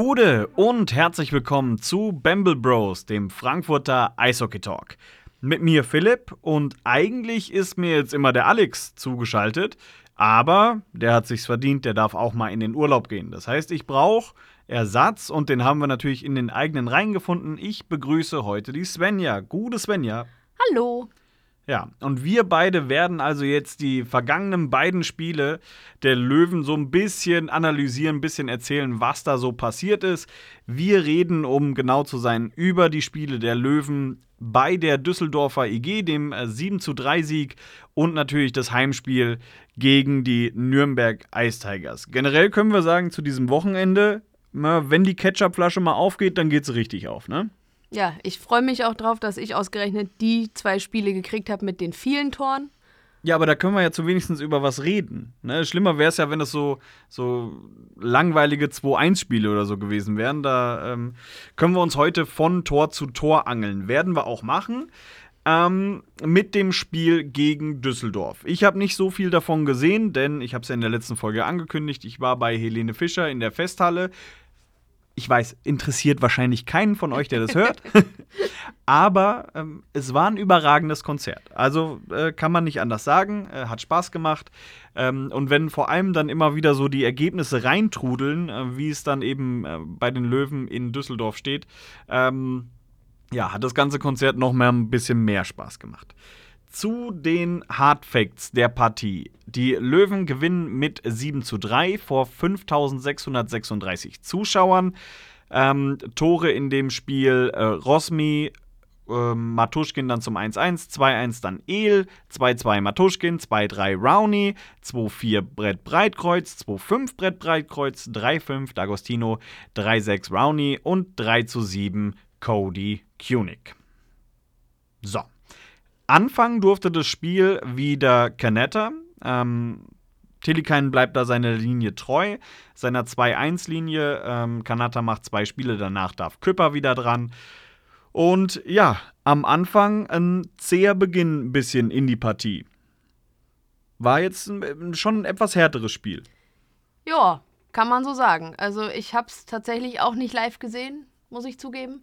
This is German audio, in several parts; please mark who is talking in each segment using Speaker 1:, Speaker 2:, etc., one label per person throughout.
Speaker 1: Gude und herzlich willkommen zu Bamble Bros, dem Frankfurter Eishockey Talk. Mit mir Philipp und eigentlich ist mir jetzt immer der Alex zugeschaltet, aber der hat sich's verdient, der darf auch mal in den Urlaub gehen. Das heißt, ich brauche Ersatz und den haben wir natürlich in den eigenen Reihen gefunden. Ich begrüße heute die Svenja. Gute Svenja.
Speaker 2: Hallo.
Speaker 1: Ja, und wir beide werden also jetzt die vergangenen beiden Spiele der Löwen so ein bisschen analysieren, ein bisschen erzählen, was da so passiert ist. Wir reden, um genau zu sein, über die Spiele der Löwen bei der Düsseldorfer IG, dem 7 zu 3 Sieg und natürlich das Heimspiel gegen die Nürnberg Ice Tigers. Generell können wir sagen, zu diesem Wochenende, wenn die Ketchupflasche mal aufgeht, dann geht es richtig auf, ne?
Speaker 2: Ja, ich freue mich auch drauf, dass ich ausgerechnet die zwei Spiele gekriegt habe mit den vielen Toren.
Speaker 1: Ja, aber da können wir ja zu wenigstens über was reden. Ne? Schlimmer wäre es ja, wenn das so, so langweilige 2-1-Spiele oder so gewesen wären. Da ähm, können wir uns heute von Tor zu Tor angeln. Werden wir auch machen. Ähm, mit dem Spiel gegen Düsseldorf. Ich habe nicht so viel davon gesehen, denn ich habe es ja in der letzten Folge angekündigt. Ich war bei Helene Fischer in der Festhalle ich weiß, interessiert wahrscheinlich keinen von euch, der das hört. Aber ähm, es war ein überragendes Konzert. Also äh, kann man nicht anders sagen. Äh, hat Spaß gemacht. Ähm, und wenn vor allem dann immer wieder so die Ergebnisse reintrudeln, äh, wie es dann eben äh, bei den Löwen in Düsseldorf steht, ähm, ja, hat das ganze Konzert noch mal ein bisschen mehr Spaß gemacht zu den Hard Facts der Partie. Die Löwen gewinnen mit 7 zu 3 vor 5636 Zuschauern. Ähm, Tore in dem Spiel äh, Rosmi, äh, Matuschkin dann zum 1-1, 2-1 dann El, 2-2 Matuschkin, 2-3 Rowney, 2-4 Brett Breitkreuz, 2-5 Brett Breitkreuz, 3-5 D'Agostino, 3-6 Rowney und 3-7 Cody Kunig. So. Anfangen durfte das Spiel wieder Canetta. Ähm, Tilikainen bleibt da seiner Linie treu, seiner 2-1-Linie. Ähm, Kanata macht zwei Spiele, danach darf Küpper wieder dran. Und ja, am Anfang ein zäher Beginn ein bisschen in die Partie. War jetzt schon ein etwas härteres Spiel.
Speaker 2: Ja, kann man so sagen. Also ich habe es tatsächlich auch nicht live gesehen, muss ich zugeben.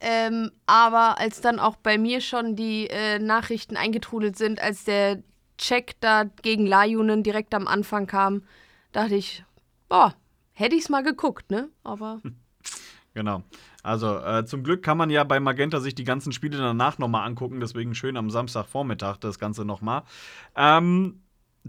Speaker 2: Ähm, aber als dann auch bei mir schon die äh, Nachrichten eingetrudelt sind, als der Check da gegen Lajunen direkt am Anfang kam, dachte ich, boah, hätte ich es mal geguckt, ne? Aber.
Speaker 1: Genau. Also äh, zum Glück kann man ja bei Magenta sich die ganzen Spiele danach nochmal angucken, deswegen schön am Samstagvormittag das Ganze nochmal. Ähm,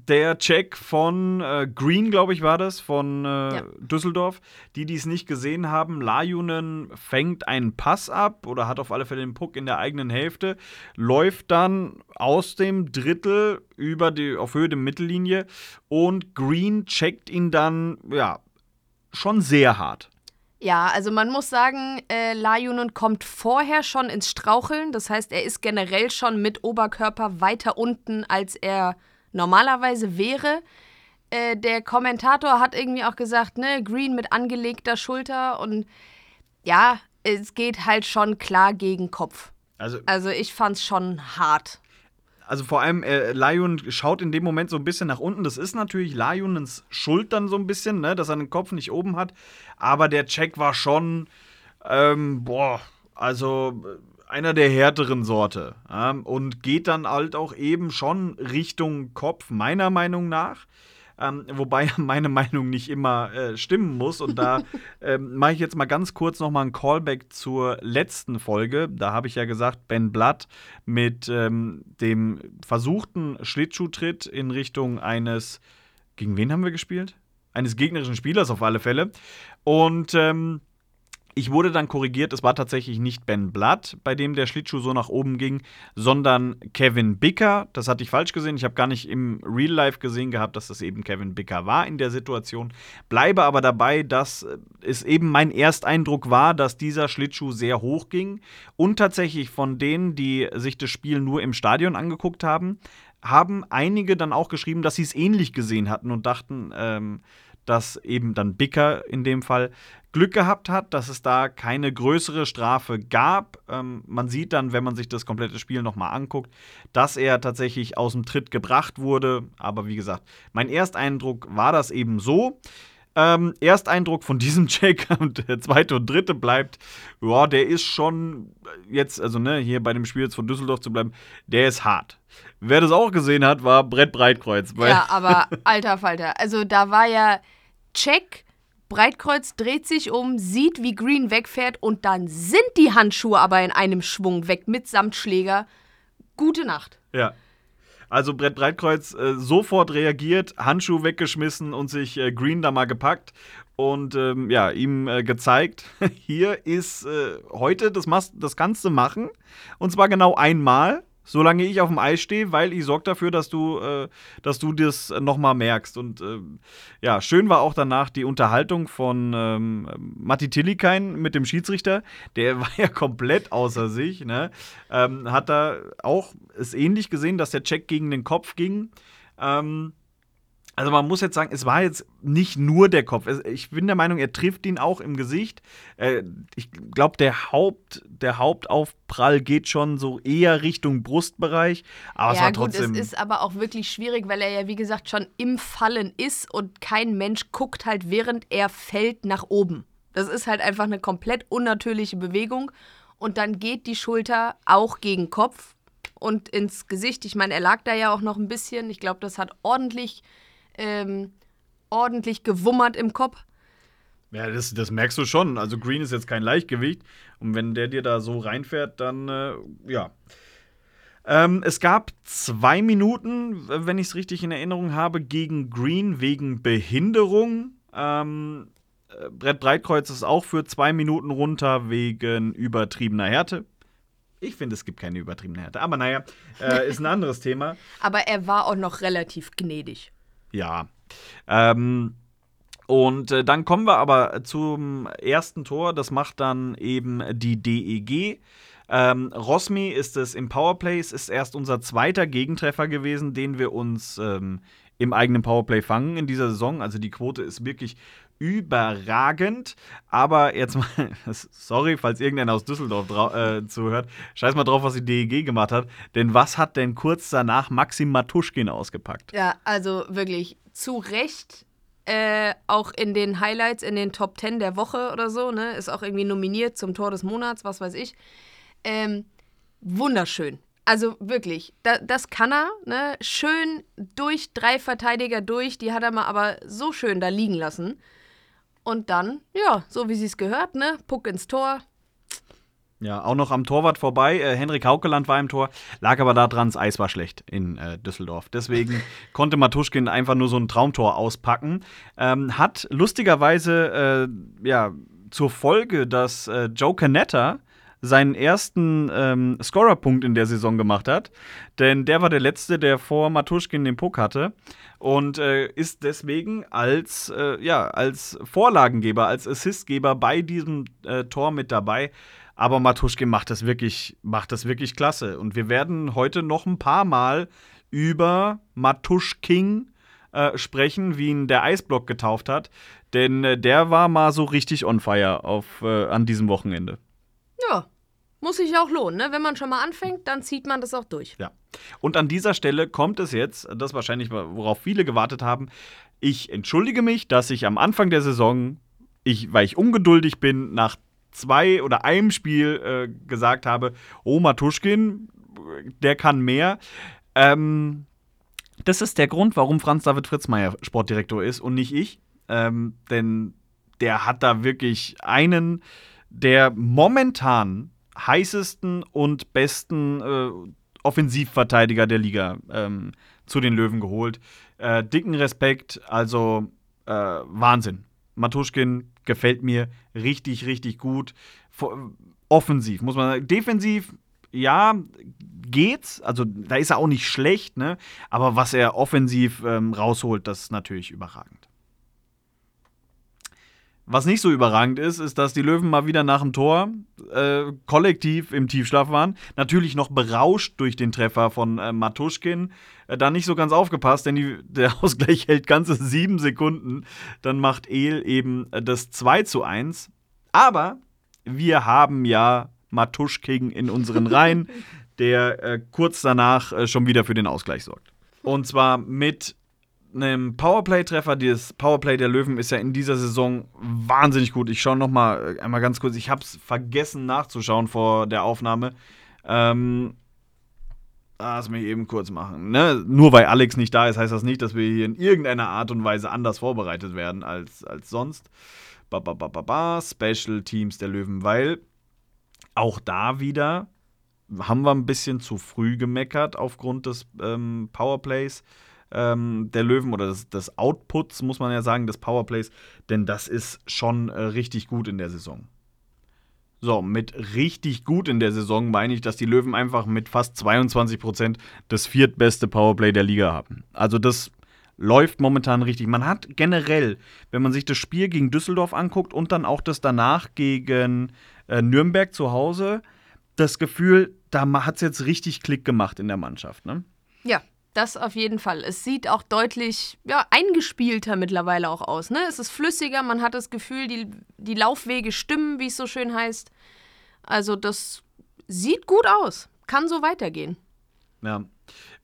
Speaker 1: der Check von äh, Green, glaube ich, war das, von äh, ja. Düsseldorf. Die, die es nicht gesehen haben, Lajunen fängt einen Pass ab oder hat auf alle Fälle den Puck in der eigenen Hälfte, läuft dann aus dem Drittel über die, auf Höhe der Mittellinie und Green checkt ihn dann, ja, schon sehr hart.
Speaker 2: Ja, also man muss sagen, äh, Lajunen kommt vorher schon ins Straucheln. Das heißt, er ist generell schon mit Oberkörper weiter unten, als er normalerweise wäre. Äh, der Kommentator hat irgendwie auch gesagt, ne, Green mit angelegter Schulter und ja, es geht halt schon klar gegen Kopf. Also, also ich fand's schon hart.
Speaker 1: Also vor allem, äh, Lion schaut in dem Moment so ein bisschen nach unten. Das ist natürlich Lionens Schuld dann so ein bisschen, ne, dass er den Kopf nicht oben hat. Aber der Check war schon, ähm, boah, also einer der härteren Sorte ja, und geht dann halt auch eben schon Richtung Kopf, meiner Meinung nach. Ähm, wobei meine Meinung nicht immer äh, stimmen muss. Und da ähm, mache ich jetzt mal ganz kurz nochmal einen Callback zur letzten Folge. Da habe ich ja gesagt, Ben Blatt mit ähm, dem versuchten Schlittschuhtritt in Richtung eines, gegen wen haben wir gespielt? Eines gegnerischen Spielers auf alle Fälle. Und ähm, ich wurde dann korrigiert, es war tatsächlich nicht Ben Blatt, bei dem der Schlittschuh so nach oben ging, sondern Kevin Bicker. Das hatte ich falsch gesehen. Ich habe gar nicht im Real Life gesehen gehabt, dass das eben Kevin Bicker war in der Situation. Bleibe aber dabei, dass es eben mein Ersteindruck war, dass dieser Schlittschuh sehr hoch ging. Und tatsächlich von denen, die sich das Spiel nur im Stadion angeguckt haben, haben einige dann auch geschrieben, dass sie es ähnlich gesehen hatten und dachten, ähm, dass eben dann Bicker in dem Fall Glück gehabt hat, dass es da keine größere Strafe gab. Ähm, man sieht dann, wenn man sich das komplette Spiel nochmal anguckt, dass er tatsächlich aus dem Tritt gebracht wurde. Aber wie gesagt, mein Ersteindruck war das eben so. Ähm, Ersteindruck von diesem Check und der zweite und dritte bleibt, ja, der ist schon jetzt, also ne, hier bei dem Spiel jetzt von Düsseldorf zu bleiben, der ist hart. Wer das auch gesehen hat, war Brett Breitkreuz.
Speaker 2: Ja, aber alter Falter, also da war ja Check, Breitkreuz dreht sich um, sieht, wie Green wegfährt und dann sind die Handschuhe aber in einem Schwung weg mit Samtschläger. Gute Nacht.
Speaker 1: Ja. Also Brett Breitkreuz äh, sofort reagiert, Handschuh weggeschmissen und sich äh, Green da mal gepackt und ähm, ja, ihm äh, gezeigt, hier ist äh, heute, das, machst, das kannst du machen. Und zwar genau einmal solange ich auf dem Eis stehe, weil ich sorge dafür, dass du, äh, dass du das nochmal merkst. Und äh, ja, schön war auch danach die Unterhaltung von ähm, Matti Tillikein mit dem Schiedsrichter. Der war ja komplett außer sich. Ne? Ähm, hat da auch es ähnlich gesehen, dass der Check gegen den Kopf ging. Ähm, also man muss jetzt sagen, es war jetzt nicht nur der Kopf. Ich bin der Meinung, er trifft ihn auch im Gesicht. Äh, ich glaube, der, Haupt, der Hauptaufprall geht schon so eher Richtung Brustbereich. Aber
Speaker 2: ja,
Speaker 1: es war
Speaker 2: gut,
Speaker 1: trotzdem.
Speaker 2: es ist aber auch wirklich schwierig, weil er ja, wie gesagt, schon im Fallen ist und kein Mensch guckt halt, während er fällt, nach oben. Das ist halt einfach eine komplett unnatürliche Bewegung. Und dann geht die Schulter auch gegen Kopf und ins Gesicht. Ich meine, er lag da ja auch noch ein bisschen. Ich glaube, das hat ordentlich ähm, ordentlich gewummert im Kopf.
Speaker 1: Ja, das, das merkst du schon. Also Green ist jetzt kein Leichtgewicht. Und wenn der dir da so reinfährt, dann äh, ja. Ähm, es gab zwei Minuten, wenn ich es richtig in Erinnerung habe, gegen Green wegen Behinderung. Ähm, äh, Brett Breitkreuz ist auch für zwei Minuten runter wegen übertriebener Härte. Ich finde, es gibt keine übertriebene Härte. Aber naja, äh, ist ein anderes Thema.
Speaker 2: Aber er war auch noch relativ gnädig.
Speaker 1: Ja. Ähm, und äh, dann kommen wir aber zum ersten Tor. Das macht dann eben die DEG. Ähm, Rosmi ist es im Powerplay. Es ist erst unser zweiter Gegentreffer gewesen, den wir uns ähm, im eigenen Powerplay fangen in dieser Saison. Also die Quote ist wirklich überragend. Aber jetzt mal, sorry, falls irgendeiner aus Düsseldorf äh, zuhört, scheiß mal drauf, was die DEG gemacht hat. Denn was hat denn kurz danach Maxim Matuschkin ausgepackt?
Speaker 2: Ja, also wirklich zu Recht. Äh, auch in den Highlights, in den Top 10 der Woche oder so, ne? Ist auch irgendwie nominiert zum Tor des Monats, was weiß ich. Ähm, wunderschön. Also wirklich, da, das kann er, ne? Schön durch drei Verteidiger durch, die hat er mal aber so schön da liegen lassen. Und dann, ja, so wie sie es gehört, ne? Puck ins Tor.
Speaker 1: Ja, auch noch am Torwart vorbei. Äh, Henrik Haukeland war im Tor, lag aber daran, das Eis war schlecht in äh, Düsseldorf. Deswegen konnte Matuschkin einfach nur so ein Traumtor auspacken. Ähm, hat lustigerweise äh, ja, zur Folge, dass äh, Joe Canetta seinen ersten ähm, Scorerpunkt in der Saison gemacht hat. Denn der war der letzte, der vor Matuschkin den Puck hatte. Und äh, ist deswegen als, äh, ja, als Vorlagengeber, als Assistgeber bei diesem äh, Tor mit dabei. Aber Matuschkin macht das wirklich, macht das wirklich klasse. Und wir werden heute noch ein paar Mal über Matuschking äh, sprechen, wie ihn der Eisblock getauft hat. Denn äh, der war mal so richtig on fire auf, äh, an diesem Wochenende.
Speaker 2: Ja, muss sich auch lohnen, ne? Wenn man schon mal anfängt, dann zieht man das auch durch.
Speaker 1: Ja. Und an dieser Stelle kommt es jetzt, das wahrscheinlich, worauf viele gewartet haben. Ich entschuldige mich, dass ich am Anfang der Saison, ich, weil ich ungeduldig bin, nach zwei oder einem Spiel äh, gesagt habe, oh, Matuschkin, der kann mehr. Ähm, das ist der Grund, warum Franz David Fritzmeier Sportdirektor ist und nicht ich. Ähm, denn der hat da wirklich einen der momentan heißesten und besten äh, Offensivverteidiger der Liga ähm, zu den Löwen geholt. Äh, dicken Respekt, also äh, Wahnsinn. Matuschkin gefällt mir richtig, richtig gut. Offensiv, muss man sagen. Defensiv, ja, geht's. Also da ist er auch nicht schlecht, ne? Aber was er offensiv ähm, rausholt, das ist natürlich überragend. Was nicht so überragend ist, ist, dass die Löwen mal wieder nach dem Tor äh, kollektiv im Tiefschlaf waren. Natürlich noch berauscht durch den Treffer von äh, Matuschkin. Äh, da nicht so ganz aufgepasst, denn die, der Ausgleich hält ganze sieben Sekunden. Dann macht El eben äh, das 2 zu 1. Aber wir haben ja Matuschkin in unseren Reihen, der äh, kurz danach äh, schon wieder für den Ausgleich sorgt. Und zwar mit einem Powerplay-Treffer. Das Powerplay der Löwen ist ja in dieser Saison wahnsinnig gut. Ich schaue noch mal äh, einmal ganz kurz. Ich habe es vergessen nachzuschauen vor der Aufnahme. Ähm, lass mich eben kurz machen. Ne? Nur weil Alex nicht da ist, heißt das nicht, dass wir hier in irgendeiner Art und Weise anders vorbereitet werden als, als sonst. Ba, ba, ba, ba, ba. Special Teams der Löwen, weil auch da wieder haben wir ein bisschen zu früh gemeckert aufgrund des ähm, Powerplays ähm, der Löwen oder des, des, Outputs, muss man ja sagen, des Powerplays, denn das ist schon äh, richtig gut in der Saison. So, mit richtig gut in der Saison meine ich, dass die Löwen einfach mit fast 22 Prozent das viertbeste Powerplay der Liga haben. Also das läuft momentan richtig. Man hat generell, wenn man sich das Spiel gegen Düsseldorf anguckt und dann auch das danach gegen äh, Nürnberg zu Hause, das Gefühl, da hat es jetzt richtig Klick gemacht in der Mannschaft. Ne?
Speaker 2: Ja, das auf jeden Fall. Es sieht auch deutlich ja, eingespielter mittlerweile auch aus. Ne? Es ist flüssiger, man hat das Gefühl, die, die Laufwege stimmen, wie es so schön heißt. Also das sieht gut aus. Kann so weitergehen.
Speaker 1: Ja.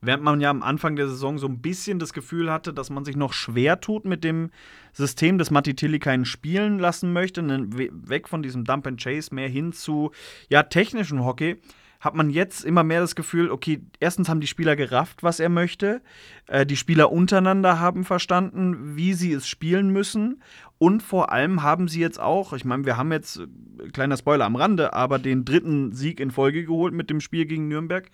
Speaker 1: Während man ja am Anfang der Saison so ein bisschen das Gefühl hatte, dass man sich noch schwer tut mit dem System, das Matti Tillikainen spielen lassen möchte, ne, weg von diesem Dump and Chase mehr hin zu ja, technischen Hockey, hat man jetzt immer mehr das Gefühl, okay, erstens haben die Spieler gerafft, was er möchte, äh, die Spieler untereinander haben verstanden, wie sie es spielen müssen und vor allem haben sie jetzt auch, ich meine, wir haben jetzt, äh, kleiner Spoiler am Rande, aber den dritten Sieg in Folge geholt mit dem Spiel gegen Nürnberg,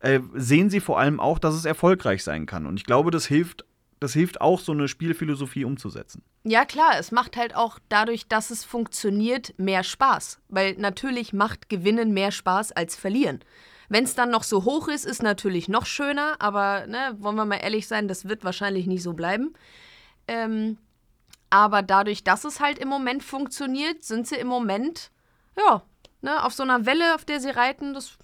Speaker 1: äh, sehen sie vor allem auch, dass es erfolgreich sein kann. Und ich glaube, das hilft das hilft auch, so eine Spielphilosophie umzusetzen.
Speaker 2: Ja, klar, es macht halt auch dadurch, dass es funktioniert, mehr Spaß. Weil natürlich macht Gewinnen mehr Spaß als Verlieren. Wenn es dann noch so hoch ist, ist natürlich noch schöner, aber ne, wollen wir mal ehrlich sein, das wird wahrscheinlich nicht so bleiben. Ähm, aber dadurch, dass es halt im Moment funktioniert, sind sie im Moment, ja, ne, auf so einer Welle, auf der sie reiten, das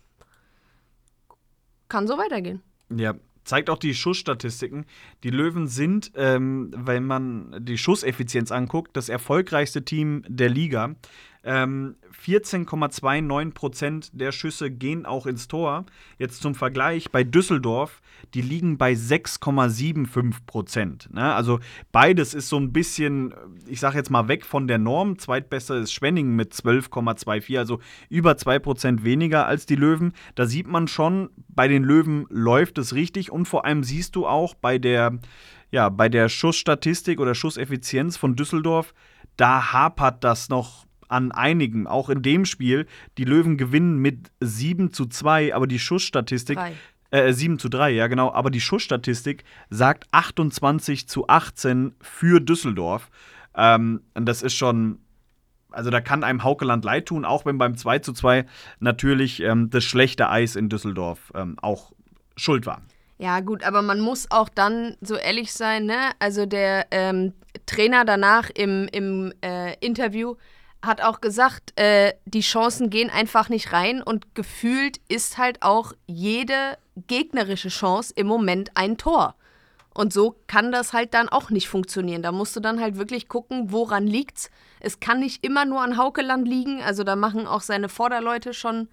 Speaker 2: kann so weitergehen.
Speaker 1: Ja, zeigt auch die Schussstatistiken. Die Löwen sind, ähm, wenn man die Schusseffizienz anguckt, das erfolgreichste Team der Liga. Ähm, 14,29 Prozent der Schüsse gehen auch ins Tor. Jetzt zum Vergleich bei Düsseldorf, die liegen bei 6,75 Prozent. Ne? Also beides ist so ein bisschen, ich sage jetzt mal weg von der Norm. Zweitbester ist Schwenningen mit 12,24, also über 2 Prozent weniger als die Löwen. Da sieht man schon, bei den Löwen läuft es richtig und vor allem siehst du auch bei der, ja, bei der Schussstatistik oder Schusseffizienz von Düsseldorf, da hapert das noch an einigen, auch in dem Spiel. Die Löwen gewinnen mit 7 zu 2, aber die Schussstatistik. Drei. Äh, 7 zu 3, ja genau, aber die Schussstatistik sagt 28 zu 18 für Düsseldorf. Ähm, und das ist schon, also da kann einem Haukeland leid tun, auch wenn beim 2 zu 2 natürlich ähm, das schlechte Eis in Düsseldorf ähm, auch schuld war.
Speaker 2: Ja, gut, aber man muss auch dann so ehrlich sein, ne? Also der ähm, Trainer danach im, im äh, Interview hat auch gesagt, äh, die Chancen gehen einfach nicht rein und gefühlt ist halt auch jede gegnerische Chance im Moment ein Tor. Und so kann das halt dann auch nicht funktionieren. Da musst du dann halt wirklich gucken, woran liegt's. Es kann nicht immer nur an Haukeland liegen. Also da machen auch seine Vorderleute schon,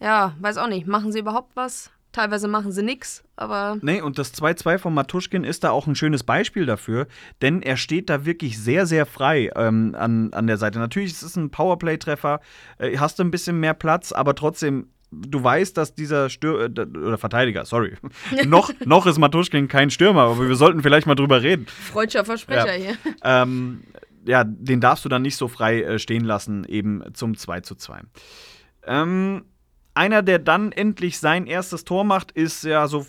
Speaker 2: ja, weiß auch nicht, machen sie überhaupt was? Teilweise machen sie nichts, aber.
Speaker 1: Nee, und das 2-2 von Matuschkin ist da auch ein schönes Beispiel dafür, denn er steht da wirklich sehr, sehr frei ähm, an, an der Seite. Natürlich ist es ein Powerplay-Treffer, äh, hast du ein bisschen mehr Platz, aber trotzdem du weißt, dass dieser Stür äh, oder Verteidiger, sorry, noch, noch ist Matuschkin kein Stürmer, aber wir sollten vielleicht mal drüber reden.
Speaker 2: Freudscher Versprecher ja. hier.
Speaker 1: Ähm, ja, den darfst du dann nicht so frei äh, stehen lassen, eben zum 2 zu 2. Ähm, einer, der dann endlich sein erstes Tor macht, ist ja so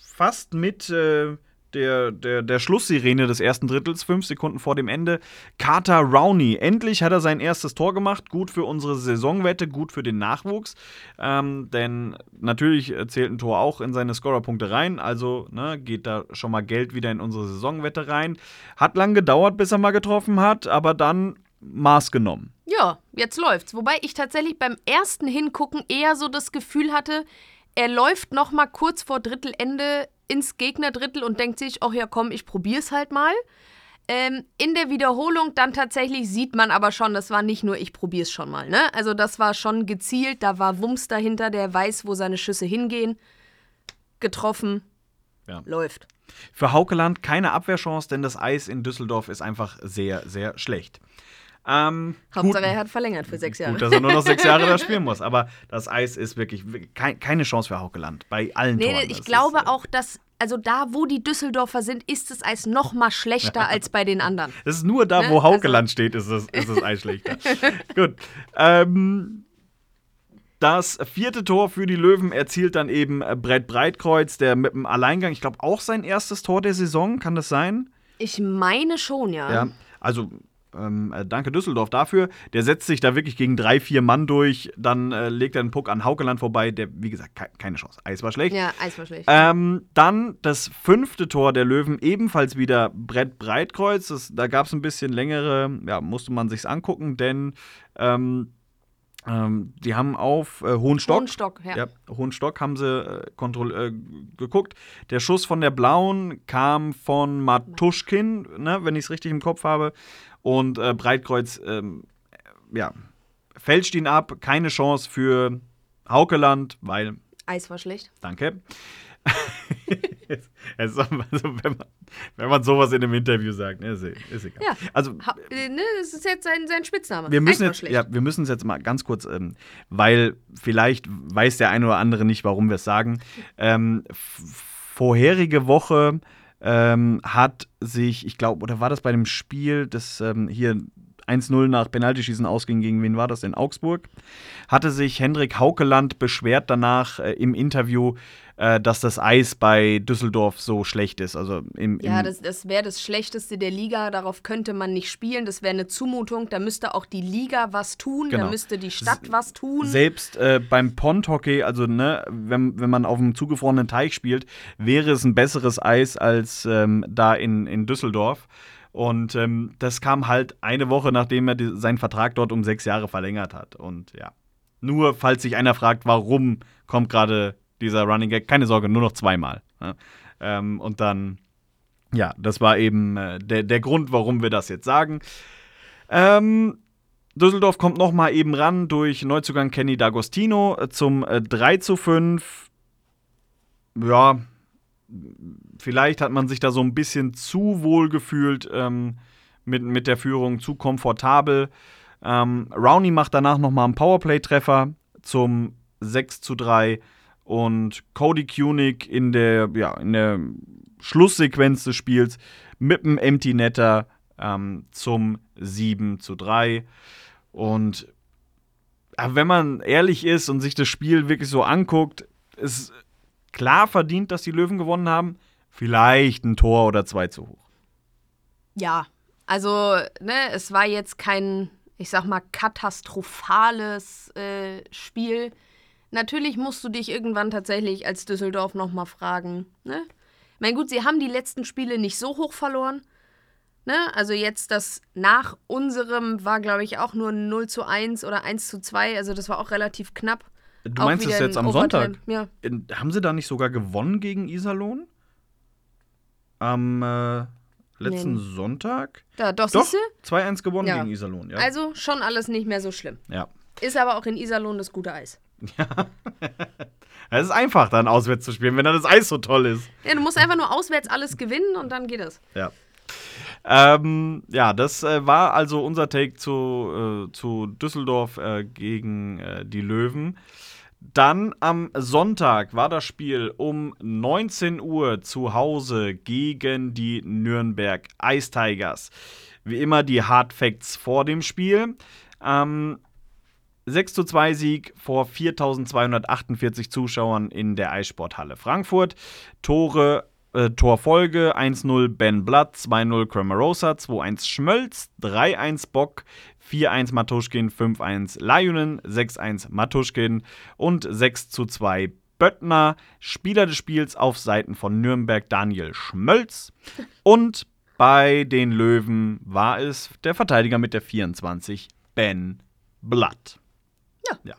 Speaker 1: fast mit äh, der, der, der Schlusssirene des ersten Drittels, fünf Sekunden vor dem Ende. Carter Rowney. Endlich hat er sein erstes Tor gemacht. Gut für unsere Saisonwette, gut für den Nachwuchs. Ähm, denn natürlich zählt ein Tor auch in seine Scorerpunkte rein. Also ne, geht da schon mal Geld wieder in unsere Saisonwette rein. Hat lang gedauert, bis er mal getroffen hat, aber dann Maß genommen.
Speaker 2: Ja, jetzt läuft's. Wobei ich tatsächlich beim ersten Hingucken eher so das Gefühl hatte, er läuft noch mal kurz vor Drittelende ins Gegnerdrittel und denkt sich, ach ja, komm, ich probier's halt mal. Ähm, in der Wiederholung dann tatsächlich sieht man aber schon, das war nicht nur ich probier's schon mal, ne? Also das war schon gezielt, da war Wumms dahinter, der weiß, wo seine Schüsse hingehen. Getroffen.
Speaker 1: Ja.
Speaker 2: Läuft.
Speaker 1: Für Haukeland keine Abwehrchance, denn das Eis in Düsseldorf ist einfach sehr, sehr schlecht. Ähm,
Speaker 2: Hauptsache,
Speaker 1: gut,
Speaker 2: er hat verlängert für sechs Jahre.
Speaker 1: gut, dass er nur noch sechs Jahre da spielen muss. Aber das Eis ist wirklich kei keine Chance für Haukeland. Bei allen
Speaker 2: Nee,
Speaker 1: Toren.
Speaker 2: ich
Speaker 1: Das
Speaker 2: glaube
Speaker 1: ist, äh,
Speaker 2: auch, dass, also da, wo die Düsseldorfer sind, ist das Eis noch mal schlechter als bei den anderen.
Speaker 1: Das ist nur da,
Speaker 2: Ne?
Speaker 1: wo Haukeland steht, ist das, ist das Eis schlechter. Gut. Ähm, das vierte Tor für die Löwen erzielt dann eben äh, Brett Breitkreuz, der mit dem Alleingang, ich glaube auch sein erstes Tor der Saison, kann das sein?
Speaker 2: Ich meine schon, ja.
Speaker 1: Ja. Also, ähm, äh, danke Düsseldorf dafür. Der setzt sich da wirklich gegen drei, vier Mann durch. Dann äh, legt er einen Puck an Haukeland vorbei. Der, wie gesagt, ke keine Chance. Eis war schlecht.
Speaker 2: Ja, Eis war schlecht.
Speaker 1: Ähm, dann das fünfte Tor der Löwen, ebenfalls wieder Brett Breitkreuz. Das, da gab es ein bisschen längere, ja, musste man sich's angucken, denn ähm, ähm, die haben auf äh, Hohenstock,
Speaker 2: Hohenstock, ja.
Speaker 1: ja, Hohenstock haben sie äh, äh, geguckt. Der Schuss von der Blauen kam von Matuschkin, ne, wenn ich es richtig im Kopf habe. Und äh, Breitkreuz, ähm, ja, fälscht ihn ab. Keine Chance für Haukeland, weil
Speaker 2: Eis war schlecht.
Speaker 1: Danke. Also, wenn, man, wenn man sowas in einem Interview sagt, ne, ist, ist egal.
Speaker 2: Ja.
Speaker 1: Also,
Speaker 2: Ha, äh, ne, das ist jetzt sein, sein Spitzname.
Speaker 1: wir müssen jetzt, ja, wir müssen es jetzt mal ganz kurz, ähm, weil vielleicht weiß der eine oder andere nicht, warum wir es sagen. Ähm, vorherige Woche ähm, hat sich, ich glaube, oder war das bei dem Spiel, das ähm, hier 1-0 nach Penaltyschießen ausging, gegen wen war das? In Augsburg. Hatte sich Hendrik Haukeland beschwert danach äh, im Interview, äh, dass das Eis bei Düsseldorf so schlecht ist. Also im, im
Speaker 2: Ja, das, das wäre das Schlechteste der Liga. Darauf könnte man nicht spielen. Das wäre eine Zumutung. Da müsste auch die Liga was tun.
Speaker 1: Genau.
Speaker 2: Da müsste die Stadt was tun.
Speaker 1: Selbst äh, beim Pondhockey, also ne, wenn, wenn man auf einem zugefrorenen Teich spielt, wäre es ein besseres Eis als ähm, da in, in Düsseldorf. Und ähm, das kam halt eine Woche, nachdem er die, seinen Vertrag dort um sechs Jahre verlängert hat. Und ja, nur falls sich einer fragt, warum kommt gerade dieser Running Gag, keine Sorge, nur noch zweimal. Ja? Ähm, und dann, ja, das war eben äh, der, der Grund, warum wir das jetzt sagen. Ähm, Düsseldorf kommt noch mal eben ran durch Neuzugang Kenny D'Agostino äh, zum äh, 3 zu 5. Ja, vielleicht hat man sich da so ein bisschen zu wohl gefühlt ähm, mit, mit der Führung, zu komfortabel. Ähm, Rowney macht danach noch mal einen Powerplay-Treffer zum 6 zu 3 und Cody Kunig in der, ja, in der Schlusssequenz des Spiels mit einem Empty Netter ähm, zum 7 zu 3. Und wenn man ehrlich ist und sich das Spiel wirklich so anguckt, ist klar verdient, dass die Löwen gewonnen haben. Vielleicht ein Tor oder zwei zu hoch.
Speaker 2: Ja, also, ne, es war jetzt kein, ich sag mal, katastrophales äh, Spiel. Natürlich musst du dich irgendwann tatsächlich als Düsseldorf nochmal fragen, ne? Ich meine, gut, sie haben die letzten Spiele nicht so hoch verloren. Ne? Also jetzt das nach unserem war, glaube ich, auch nur 0 zu 1 oder 1 zu 2. Also das war auch relativ knapp.
Speaker 1: Du
Speaker 2: Auch
Speaker 1: meinst es
Speaker 2: wieder
Speaker 1: jetzt am Sonntag?
Speaker 2: Overtime, Ja.
Speaker 1: In, haben sie da nicht sogar gewonnen gegen Iserlohn? Am äh, letzten
Speaker 2: Nee.
Speaker 1: Sonntag?
Speaker 2: Da, doch,
Speaker 1: Doch,
Speaker 2: siehste?
Speaker 1: 2-1 gewonnen
Speaker 2: Ja.
Speaker 1: gegen Iserlohn, ja.
Speaker 2: Also schon alles nicht mehr so schlimm.
Speaker 1: ja.
Speaker 2: Ist aber auch in Iserlohn das gute Eis.
Speaker 1: Es ist einfach, dann auswärts zu spielen, wenn dann das Eis so toll ist.
Speaker 2: Ja, du musst einfach nur auswärts alles gewinnen und dann geht es.
Speaker 1: Ja. Ähm, ja, das äh, war also unser Take zu, äh, zu Düsseldorf äh, gegen äh, die Löwen. Dann am Sonntag war das Spiel um 19 Uhr zu Hause gegen die Nürnberg Ice Tigers. Wie immer die Hard Facts vor dem Spiel. Ähm, 6 zu 2 Sieg vor 4248 Zuschauern in der Eissporthalle Frankfurt. Tore äh, Torfolge 1-0 Ben Blatt, 2-0 Cramarosa, 2-1 Schmölz, 3-1 Bock, 4-1 Matuschkin, 5-1 Lajunen, 6-1 Matuschkin und 6-2 Böttner. Spieler des Spiels auf Seiten von Nürnberg Daniel Schmölz. Und bei den Löwen war es der Verteidiger mit der 24, Ben Blatt.
Speaker 2: Ja.
Speaker 1: ja.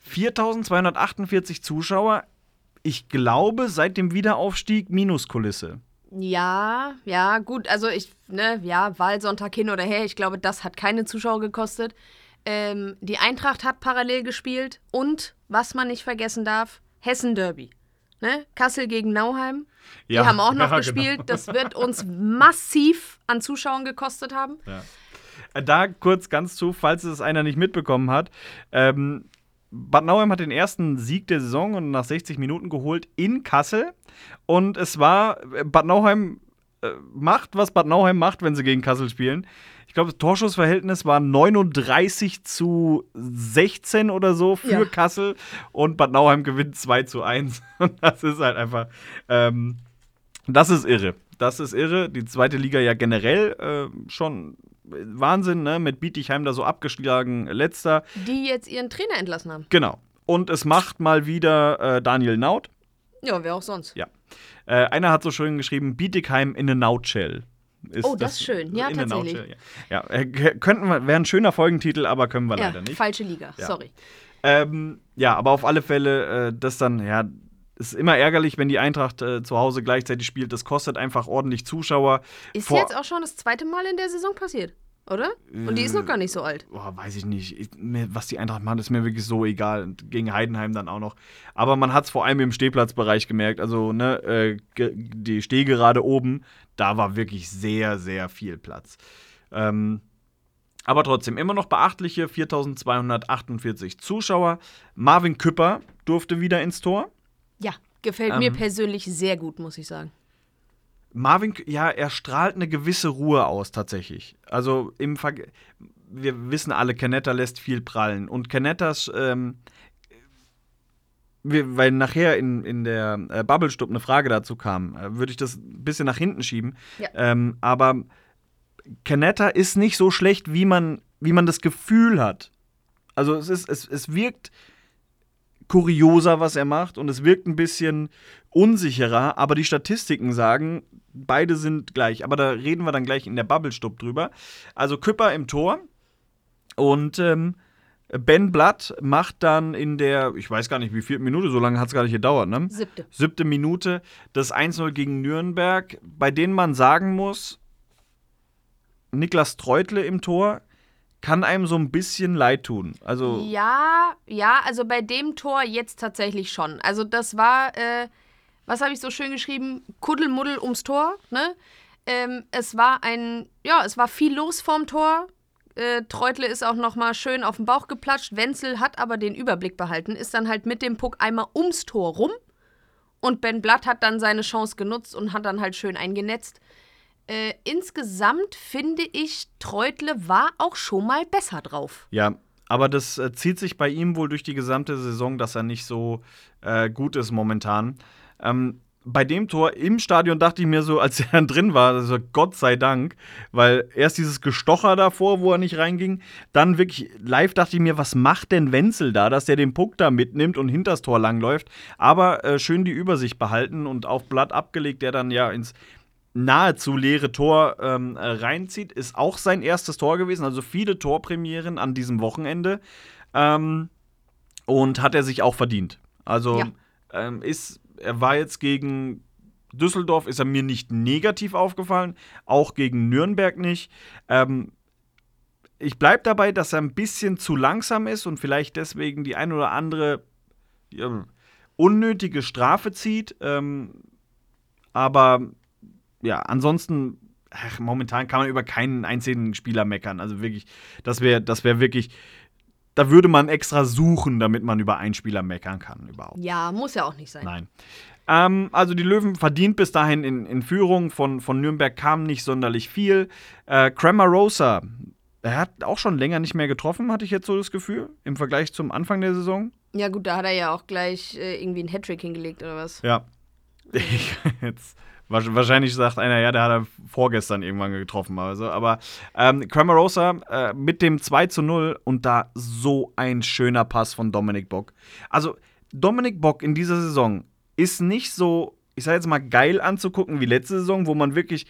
Speaker 1: 4248 Zuschauer. Ich glaube, seit dem Wiederaufstieg Minuskulisse.
Speaker 2: Ja, ja, gut, also ich, ne, ja, Wahlsonntag hin oder her, ich glaube, das hat keine Zuschauer gekostet. Ähm, die Eintracht hat parallel gespielt und, was man nicht vergessen darf, Hessen Derby. Ne? Kassel gegen Nauheim.
Speaker 1: Ja,
Speaker 2: die haben auch noch
Speaker 1: ja,
Speaker 2: gespielt.
Speaker 1: genau.
Speaker 2: Das wird uns massiv an Zuschauern gekostet haben.
Speaker 1: Äh, Da kurz ganz zu, falls es einer nicht mitbekommen hat. Ähm, Bad Nauheim hat den ersten Sieg der Saison und nach 60 Minuten geholt in Kassel. Und es war, äh, Bad Nauheim äh, macht, was Bad Nauheim macht, wenn sie gegen Kassel spielen. Ich glaube, das Torschussverhältnis war 39 zu 16 oder so für
Speaker 2: Ja.
Speaker 1: Kassel und Bad Nauheim gewinnt 2 zu 1. Und das ist halt einfach, ähm, das ist irre. Das ist irre. Die zweite Liga ja generell äh, schon Wahnsinn, ne? Mit Bietigheim da so abgeschlagen, letzter.
Speaker 2: Die jetzt ihren Trainer entlassen haben.
Speaker 1: Genau. Und es macht mal wieder äh, Daniel Naut.
Speaker 2: Ja, wer auch sonst.
Speaker 1: Ja. Äh, einer hat so schön geschrieben: Bietigheim in a Nutshell. Ist
Speaker 2: Oh, das ist schön. Ja, tatsächlich.
Speaker 1: nutshell, Ja, ja äh, könnten wir, wäre ein schöner Folgentitel, aber können wir
Speaker 2: Ja,
Speaker 1: leider nicht.
Speaker 2: falsche Liga, sorry.
Speaker 1: Ähm, ja, aber auf alle Fälle, äh, das dann, ja, ist immer ärgerlich, wenn die Eintracht äh, zu Hause gleichzeitig spielt. Das kostet einfach ordentlich Zuschauer.
Speaker 2: Ist
Speaker 1: Vor-
Speaker 2: jetzt auch schon das zweite Mal in der Saison passiert, oder? Und die ist noch gar nicht so alt.
Speaker 1: Boah, weiß ich nicht. Ich, mir, was die Eintracht macht, ist mir wirklich so egal. Und Gegen Heidenheim dann auch noch. Aber man hat es vor allem im Stehplatzbereich gemerkt. Also, ne, äh, die Stehgerade oben, da war wirklich sehr, sehr viel Platz. Ähm, aber trotzdem, immer noch beachtliche 4248 Zuschauer. Marvin Küpper durfte wieder ins Tor.
Speaker 2: Gefällt mir
Speaker 1: Ähm.
Speaker 2: persönlich sehr gut, muss ich sagen.
Speaker 1: Marvin, ja, er strahlt eine gewisse Ruhe aus, tatsächlich. Also im Ver wir wissen alle, Canetta lässt viel prallen. Und Canettas, ähm, wir, weil nachher in, in der äh, Bubble-Stub eine Frage dazu kam, äh, würde ich das ein bisschen nach hinten schieben.
Speaker 2: Ja.
Speaker 1: Ähm, aber Canetta ist nicht so schlecht, wie man, wie man das Gefühl hat. Also es, ist, es, es wirkt kurioser, was er macht, und es wirkt ein bisschen unsicherer, aber die Statistiken sagen, beide sind gleich. Aber da reden wir dann gleich in der Bubble-Stub drüber. Also Küpper im Tor und ähm, Ben Blatt macht dann in der, ich weiß gar nicht, wie viel Minute, so lange hat es gar nicht gedauert, ne?
Speaker 2: Siebte.
Speaker 1: Siebte Minute, das 1-0 gegen Nürnberg, bei denen man sagen muss, Niklas Treutle im Tor kann einem so ein bisschen leid tun. Also,
Speaker 2: Ja, ja, also bei dem Tor jetzt tatsächlich schon. Also das war, äh, was habe ich so schön geschrieben? Kuddelmuddel ums Tor, ne? Ähm, es war ein, ja, es war viel los vorm Tor. Äh, Treutle ist auch noch mal schön auf den Bauch geplatscht. Wenzel hat aber den Überblick behalten, ist dann halt mit dem Puck einmal ums Tor rum. Und Ben Blatt hat dann seine Chance genutzt und hat dann halt schön eingenetzt. Äh, insgesamt finde ich, Treutle war auch schon mal besser drauf.
Speaker 1: ja, aber das äh, zieht sich bei ihm wohl durch die gesamte Saison, dass er nicht so äh, gut ist momentan. Ähm, bei dem Tor im Stadion dachte ich mir so, als er dann drin war, also Gott sei Dank, weil erst dieses Gestocher davor, wo er nicht reinging, dann wirklich live dachte ich mir, was macht denn Wenzel da, dass der den Puck da mitnimmt und hinters Tor langläuft. Aber äh, schön die Übersicht behalten und auf Blatt abgelegt, der dann ja ins nahezu leere Tor ähm, äh, reinzieht, ist auch sein erstes Tor gewesen. Also viele Torpremieren an diesem Wochenende. Ähm, und hat er sich auch verdient. Also
Speaker 2: Ja.
Speaker 1: ähm, ist, er war jetzt gegen Düsseldorf, ist er mir nicht negativ aufgefallen, auch gegen Nürnberg nicht. Ähm, ich bleibe dabei, dass er ein bisschen zu langsam ist und vielleicht deswegen die ein oder andere ja, unnötige Strafe zieht. Ähm, aber ja, ansonsten, ach, momentan kann man über keinen einzigen Spieler meckern. Also wirklich, das wäre das wär wirklich, da würde man extra suchen, damit man über einen Spieler meckern kann überhaupt.
Speaker 2: Ja, muss ja auch nicht sein.
Speaker 1: Nein. Ähm, also die Löwen verdient bis dahin in, in Führung. Von, von Nürnberg kam nicht sonderlich viel. Äh, Cramarosa, er hat auch schon länger nicht mehr getroffen, hatte ich jetzt so das Gefühl, im Vergleich zum Anfang der Saison.
Speaker 2: Ja, gut, da hat er ja auch gleich äh, irgendwie einen Hattrick hingelegt oder was.
Speaker 1: Ja. Ich, jetzt, wahrscheinlich sagt einer, ja, der hat er vorgestern irgendwann getroffen. Also, aber ähm, Cramarosa äh, mit dem 2 zu 0 und da so ein schöner Pass von Dominik Bock. Also, Dominik Bock in dieser Saison ist nicht so, ich sag jetzt mal, geil anzugucken wie letzte Saison, wo man wirklich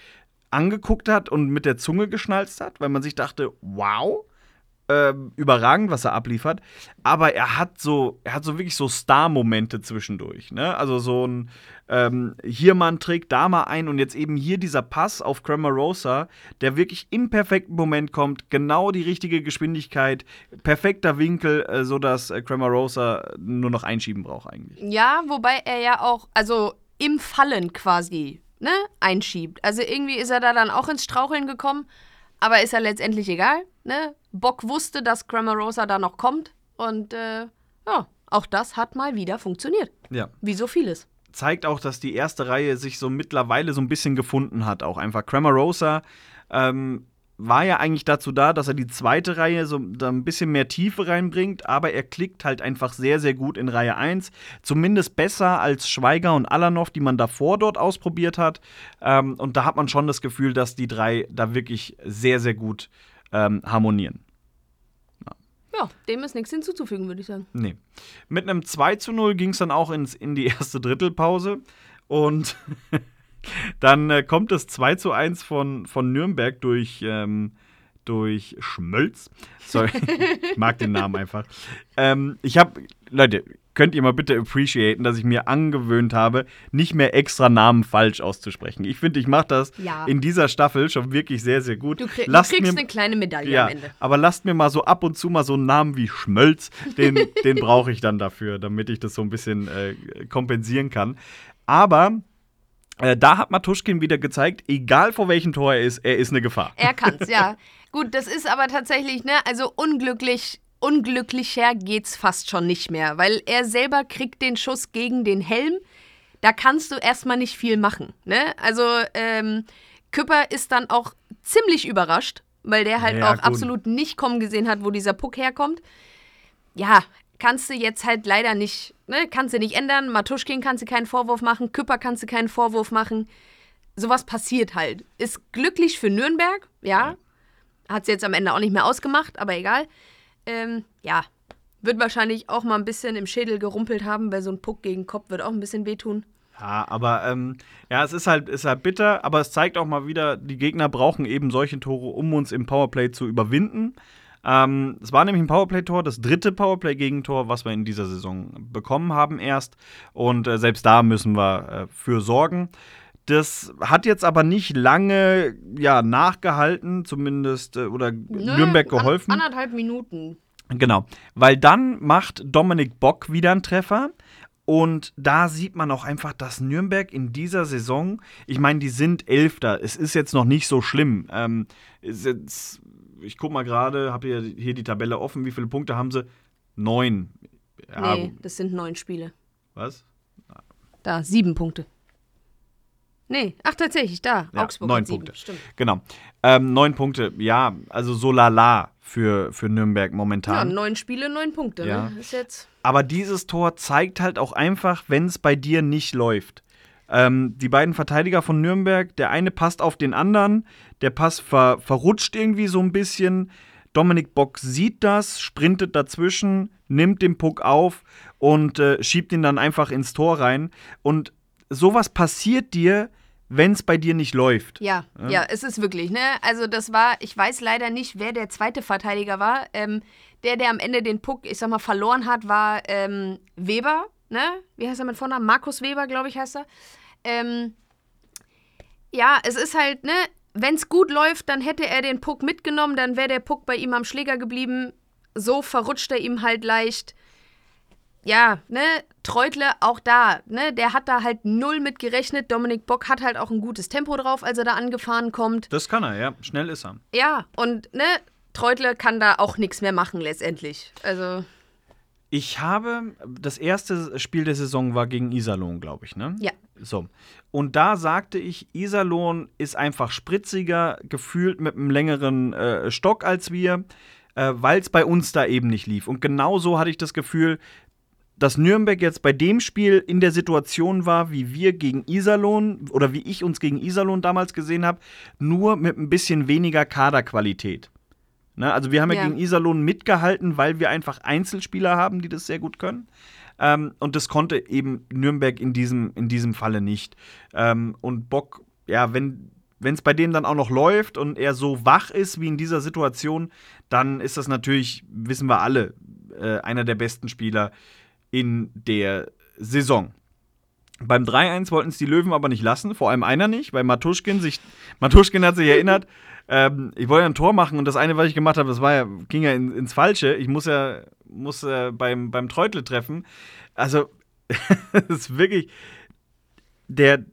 Speaker 1: angeguckt hat und mit der Zunge geschnalzt hat, weil man sich dachte, wow, äh, überragend, was er abliefert. Aber er hat so, er hat so wirklich so Star-Momente zwischendurch. Ne? Also so ein ähm, hier mal ein Trick, da mal ein und jetzt eben hier dieser Pass auf Cramarosa, der wirklich im perfekten Moment kommt, genau die richtige Geschwindigkeit, perfekter Winkel, äh, sodass äh, Cramarosa nur noch einschieben braucht eigentlich.
Speaker 2: Ja, wobei er ja auch, also im Fallen quasi, ne, einschiebt. Also irgendwie ist er da dann auch ins Straucheln gekommen, aber ist ja letztendlich egal, ne? Bock wusste, dass Cramarosa da noch kommt und äh, ja, auch das hat mal wieder funktioniert.
Speaker 1: Ja.
Speaker 2: Wie so vieles.
Speaker 1: Zeigt auch, dass die erste Reihe sich so mittlerweile so ein bisschen gefunden hat, auch einfach. Cramarosa ähm, war ja eigentlich dazu da, dass er die zweite Reihe so da ein bisschen mehr Tiefe reinbringt, aber er klickt halt einfach sehr, sehr gut in Reihe 1. Zumindest besser als Schweiger und Alanov, die man davor dort ausprobiert hat. Ähm, und da hat man schon das Gefühl, dass die drei da wirklich sehr, sehr gut ähm, harmonieren.
Speaker 2: Ja, dem ist nichts hinzuzufügen, würde ich sagen.
Speaker 1: Nee. Mit einem 2 zu 0 ging es dann auch ins, in die erste Drittelpause. Und dann äh, kommt das 2 zu 1 von, von Nürnberg durch, ähm, durch Schmölz. Sorry, ich mag den Namen einfach. Ähm, ich habe, Leute, könnt ihr mal bitte appreciaten, dass ich mir angewöhnt habe, nicht mehr extra Namen falsch auszusprechen. Ich finde, ich mache das
Speaker 2: Ja.
Speaker 1: in dieser Staffel schon wirklich sehr, sehr gut.
Speaker 2: Du, krieg, du kriegst
Speaker 1: mir-
Speaker 2: eine kleine Medaille
Speaker 1: ja,
Speaker 2: am Ende.
Speaker 1: aber lasst mir mal so ab und zu mal so einen Namen wie Schmölz, den, den brauche ich dann dafür, damit ich das so ein bisschen äh, kompensieren kann. Aber äh, da hat Matuschkin wieder gezeigt, egal vor welchem Tor er ist, er ist eine Gefahr.
Speaker 2: Er kann's, ja. Gut, das ist aber tatsächlich, ne, also unglücklich, unglücklicher geht's fast schon nicht mehr, weil er selber kriegt den Schuss gegen den Helm. Da kannst du erstmal nicht viel machen, ne? Also, ähm, Küpper ist dann auch ziemlich überrascht, weil der halt
Speaker 1: Ja,
Speaker 2: auch
Speaker 1: gut.
Speaker 2: absolut nicht kommen gesehen hat, wo dieser Puck herkommt. Ja, kannst du jetzt halt leider nicht, ne, kannst du nicht ändern. Matuschkin kannst du keinen Vorwurf machen, Küpper kannst du keinen Vorwurf machen. Sowas passiert halt. Ist glücklich für Nürnberg, ja. Hat es jetzt am Ende auch nicht mehr ausgemacht, aber egal. Ähm, ja, wird wahrscheinlich auch mal ein bisschen im Schädel gerumpelt haben, weil so ein Puck gegen Kopf wird auch ein bisschen wehtun.
Speaker 1: Ja, aber ähm, ja, es ist halt, ist halt bitter, aber es zeigt auch mal wieder, die Gegner brauchen eben solche Tore, um uns im Powerplay zu überwinden. Ähm, es war nämlich ein Powerplay-Tor, das dritte Powerplay-Gegentor, was wir in dieser Saison bekommen haben erst. Und äh, selbst da müssen wir äh, für sorgen. Das hat jetzt aber nicht lange ja, nachgehalten, zumindest, äh, oder Nürnberg
Speaker 2: an-
Speaker 1: geholfen.
Speaker 2: anderthalb Minuten.
Speaker 1: Genau, weil dann macht Dominik Bock wieder einen Treffer. Und da sieht man auch einfach, dass Nürnberg in dieser Saison, ich meine, die sind Elfter. Es ist jetzt noch nicht so schlimm. Ähm, ist jetzt, ich guck mal gerade, habe hier, hier die Tabelle offen. Wie viele Punkte haben sie? Neun. Ja,
Speaker 2: nee, das sind neun Spiele.
Speaker 1: Was?
Speaker 2: Da, sieben Punkte. Nee, ach tatsächlich, da.
Speaker 1: Ja,
Speaker 2: Augsburg
Speaker 1: neun. Punkte.
Speaker 2: Stimmt.
Speaker 1: Genau. Ähm, neun Punkte, ja, also so lala für, für Nürnberg
Speaker 2: Ja,
Speaker 1: momentan.
Speaker 2: neun Spiele, neun Punkte.
Speaker 1: Ja.
Speaker 2: Ne? Ist jetzt.
Speaker 1: Aber dieses Tor zeigt halt auch einfach, wenn es bei dir nicht läuft. Ähm, die beiden Verteidiger von Nürnberg, der eine passt auf den anderen, der Pass ver verrutscht irgendwie so ein bisschen. Dominik Bock sieht das, sprintet dazwischen, nimmt den Puck auf und äh, schiebt ihn dann einfach ins Tor rein. Und sowas passiert dir, wenn es bei dir nicht läuft.
Speaker 2: Ja, ja, es ist wirklich, ne? Also das war, ich weiß leider nicht, wer der zweite Verteidiger war. Ähm, der, der am Ende den Puck, ich sag mal, verloren hat, war ähm, Weber, ne? Wie heißt er mit Vornamen? Markus Weber, glaube ich, heißt er. Ähm, ja, es ist halt, ne? Wenn es gut läuft, dann hätte er den Puck mitgenommen, dann wäre der Puck bei ihm am Schläger geblieben. So verrutscht er ihm halt leicht. Ja, ne, Treutle auch da, ne, der hat da halt null mit gerechnet. Dominik Bock hat halt auch ein gutes Tempo drauf, als er da angefahren kommt.
Speaker 1: Das kann er, ja. Schnell ist er.
Speaker 2: Ja, und ne, Treutle kann da auch nichts mehr machen letztendlich. Also,
Speaker 1: Ich habe, das erste Spiel der Saison war gegen Iserlohn, glaube ich, ne?
Speaker 2: ja.
Speaker 1: So. Und da sagte ich, Iserlohn ist einfach spritziger, gefühlt mit einem längeren äh, Stock als wir, äh, weil es bei uns da eben nicht lief. Und genau so hatte ich das Gefühl, dass Nürnberg jetzt bei dem Spiel in der Situation war, wie wir gegen Iserlohn oder wie ich uns gegen Iserlohn damals gesehen habe, nur mit ein bisschen weniger Kaderqualität. Ne? Also wir haben ja.
Speaker 2: Ja.
Speaker 1: gegen Iserlohn mitgehalten, weil wir einfach Einzelspieler haben, die das sehr gut können. Ähm, und das konnte eben Nürnberg in diesem, in diesem Falle nicht. Ähm, und Bock, ja, wenn wenn es bei dem dann auch noch läuft und er so wach ist wie in dieser Situation, dann ist das natürlich, wissen wir alle, äh, einer der besten Spieler in der Saison. Beim 3-1 wollten es die Löwen aber nicht lassen, vor allem einer nicht, weil Matuschkin sich, Matuschkin hat sich erinnert, ähm, ich wollte ja ein Tor machen und das eine, was ich gemacht habe, das war ja, ging ja in, ins Falsche. Ich muss ja, muss äh, beim, beim Treutle treffen. Also, das ist wirklich, der,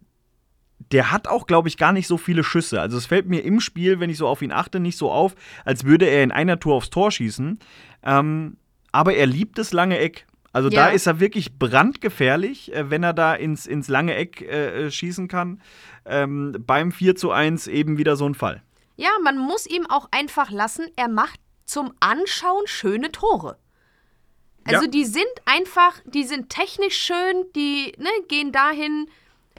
Speaker 1: der hat auch, glaube ich, gar nicht so viele Schüsse. Also es fällt mir im Spiel, wenn ich so auf ihn achte, nicht so auf, als würde er in einer Tour aufs Tor schießen. Ähm, aber er liebt das lange Eck. Also
Speaker 2: Ja.
Speaker 1: da ist er wirklich brandgefährlich, äh, wenn er da ins, ins lange Eck äh, äh, schießen kann. Ähm, beim 4 zu 1 eben wieder so ein Fall.
Speaker 2: Ja, man muss ihm auch einfach lassen, er macht zum Anschauen schöne Tore. Also
Speaker 1: Ja.
Speaker 2: die sind einfach, die sind technisch schön, die ne, gehen dahin,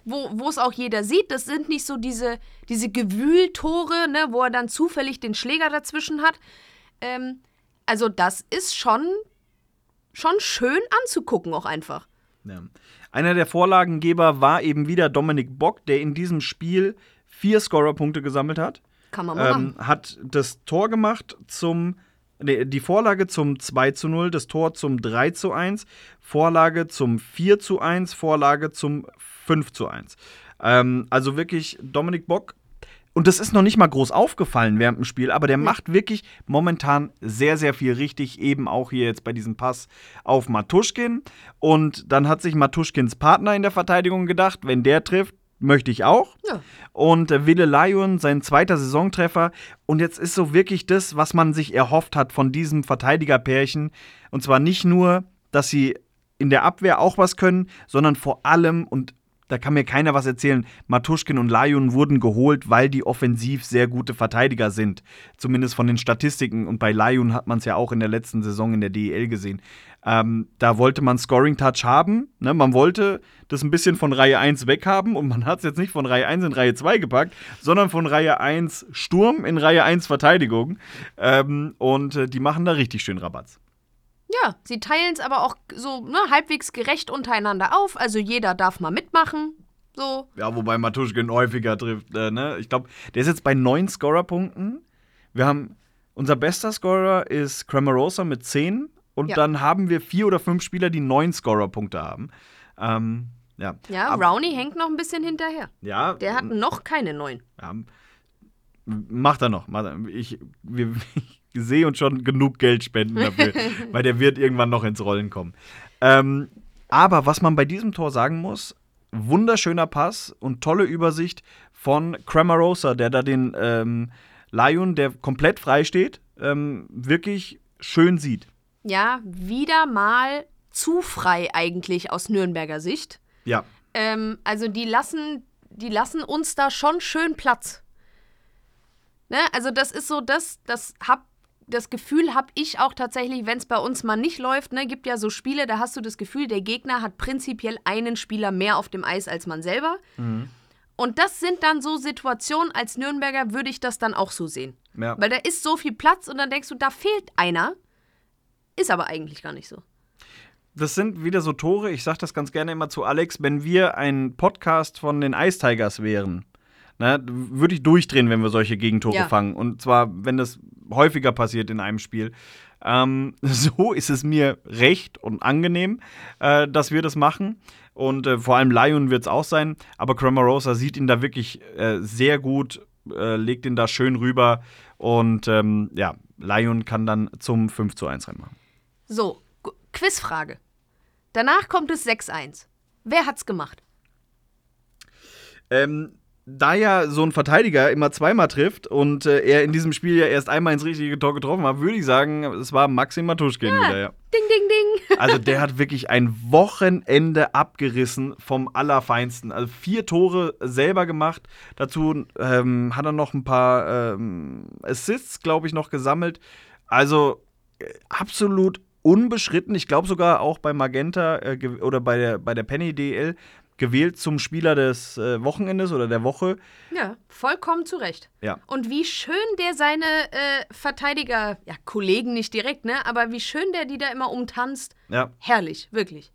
Speaker 2: wo wo es auch jeder sieht. Das sind nicht so diese, diese Gewühltore, ne, wo er dann zufällig den Schläger dazwischen hat. Ähm, also das ist schon, schon schön anzugucken auch einfach.
Speaker 1: Ja. Einer der Vorlagengeber war eben wieder Dominik Bock, der in diesem Spiel vier Scorerpunkte gesammelt hat.
Speaker 2: Kann man mal
Speaker 1: ähm,
Speaker 2: machen.
Speaker 1: hat das Tor gemacht zum, nee, die Vorlage zum 2 zu 0, das Tor zum 3 zu 1, Vorlage zum 4 zu 1, Vorlage zum 5 zu 1. Ähm, also wirklich Dominik Bock. Und das ist noch nicht mal groß aufgefallen während dem Spiel, aber der macht wirklich momentan sehr, sehr viel richtig, eben auch hier jetzt bei diesem Pass auf Matuschkin. Und dann hat sich Matuschkins Partner in der Verteidigung gedacht, wenn der trifft, möchte ich auch.
Speaker 2: Ja.
Speaker 1: Und äh, Wille Lion, sein zweiter Saisontreffer. Und jetzt ist so wirklich das, was man sich erhofft hat von diesem Verteidigerpärchen. Und zwar nicht nur, dass sie in der Abwehr auch was können, sondern vor allem, und da kann mir keiner was erzählen, Matuschkin und Lion wurden geholt, weil die offensiv sehr gute Verteidiger sind. Zumindest von den Statistiken. Und bei Lion hat man es ja auch in der letzten Saison in der DEL gesehen. Ähm, da wollte man Scoring-Touch haben. Ne? Man wollte das ein bisschen von Reihe 1 weghaben und man hat es jetzt nicht von Reihe 1 in Reihe 2 gepackt, sondern von Reihe 1 Sturm in Reihe 1 Verteidigung. Ähm, und äh, die machen da richtig schön Rabatz.
Speaker 2: Ja, sie teilen es aber auch so ne, halbwegs gerecht untereinander auf. Also jeder darf mal mitmachen. So.
Speaker 1: Ja, wobei Matuschkin häufiger trifft. Äh, ne? Ich glaube, der ist jetzt bei neun Scorerpunkten. Wir haben, unser bester Scorer ist Cramarosa mit 10. Und
Speaker 2: Ja.
Speaker 1: dann haben wir vier oder fünf Spieler, die neun Scorerpunkte haben. Ähm, ja.
Speaker 2: Ja, Rowney hängt noch ein bisschen hinterher.
Speaker 1: ja,
Speaker 2: Der hat noch keine neun.
Speaker 1: Ja, macht er noch. Macht er. Ich, wir, ich sehe uns schon genug Geld spenden dafür, weil der wird irgendwann noch ins Rollen kommen. Ähm, aber was man bei diesem Tor sagen muss, wunderschöner Pass und tolle Übersicht von Cramarosa, der da den ähm, Lion, der komplett frei steht, ähm, wirklich schön sieht.
Speaker 2: Ja, wieder mal zu frei eigentlich aus Nürnberger Sicht.
Speaker 1: Ja,
Speaker 2: Ähm, also die lassen, die lassen uns da schon schön Platz. Ne? Also das ist so das, das hab, das Gefühl habe ich auch tatsächlich, wenn es bei uns mal nicht läuft. Ne, gibt ja so Spiele, da hast du das Gefühl, der Gegner hat prinzipiell einen Spieler mehr auf dem Eis als man selber. Und das sind dann so Situationen, als Nürnberger würde ich das dann auch so sehen.
Speaker 1: ja.
Speaker 2: Weil da ist so viel Platz und dann denkst du, da fehlt einer. Ist aber eigentlich gar nicht so.
Speaker 1: Das sind wieder so Tore, ich sage das ganz gerne immer zu Alex, wenn wir ein Podcast von den Ice Tigers wären, ne, würde ich durchdrehen, wenn wir solche Gegentore
Speaker 2: Ja.
Speaker 1: fangen. Und zwar, wenn das häufiger passiert in einem Spiel. Ähm, so ist es mir recht und angenehm, äh, dass wir das machen. Und äh, vor allem Lion wird es auch sein. Aber Cramarosa sieht ihn da wirklich äh, sehr gut, äh, legt ihn da schön rüber. Und ähm, ja, Lion kann dann zum 5 zu 1 reinmachen.
Speaker 2: So, Quizfrage. Danach kommt es 6-1. Wer hat's gemacht?
Speaker 1: Ähm, da ja so ein Verteidiger immer zweimal trifft und äh, er in diesem Spiel ja erst einmal ins richtige Tor getroffen hat, würde ich sagen, es war Maxim Matuschkin wieder, ja.
Speaker 2: Ding, ding, ding.
Speaker 1: Also der hat wirklich ein Wochenende abgerissen vom Allerfeinsten. Also vier Tore selber gemacht. Dazu ähm, hat er noch ein paar ähm, Assists, glaube ich, noch gesammelt. Also äh, absolut unbeschritten, ich glaube sogar auch bei Magenta äh, oder bei der, bei der Penny DL gewählt zum Spieler des äh, Wochenendes oder der Woche.
Speaker 2: Ja, vollkommen zu Recht.
Speaker 1: Ja.
Speaker 2: Und wie schön der seine äh, Verteidiger, ja, Kollegen nicht direkt, ne, aber wie schön der die da immer umtanzt.
Speaker 1: Ja.
Speaker 2: Herrlich, wirklich.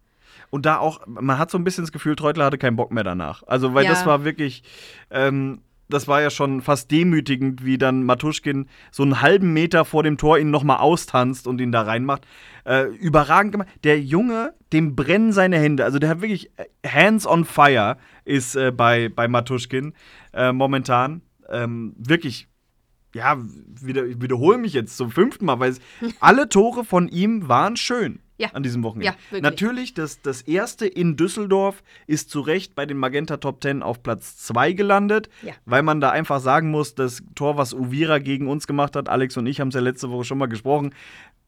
Speaker 1: Und da auch, man hat so ein bisschen das Gefühl, Treutler hatte keinen Bock mehr danach. Also, weil
Speaker 2: Ja.
Speaker 1: das war wirklich, ähm, das war ja schon fast demütigend, wie dann Matuschkin so einen halben Meter vor dem Tor ihn nochmal austanzt und ihn da reinmacht. Äh, überragend gemacht. Der Junge, dem brennen seine Hände. Also der hat wirklich äh, Hands on Fire ist äh, bei, bei Matuschkin äh, momentan. Ähm, wirklich ja, wieder, ich wiederhole mich jetzt zum fünften Mal, weil alle Tore von ihm waren schön
Speaker 2: Ja.
Speaker 1: an diesem Wochenende.
Speaker 2: Ja.
Speaker 1: Natürlich, das, das erste in Düsseldorf ist zu Recht bei den Magenta Top 10 auf Platz 2 gelandet,
Speaker 2: Ja.
Speaker 1: weil man da einfach sagen muss, das Tor, was Uvira gegen uns gemacht hat, Alex und ich haben es ja letzte Woche schon mal gesprochen,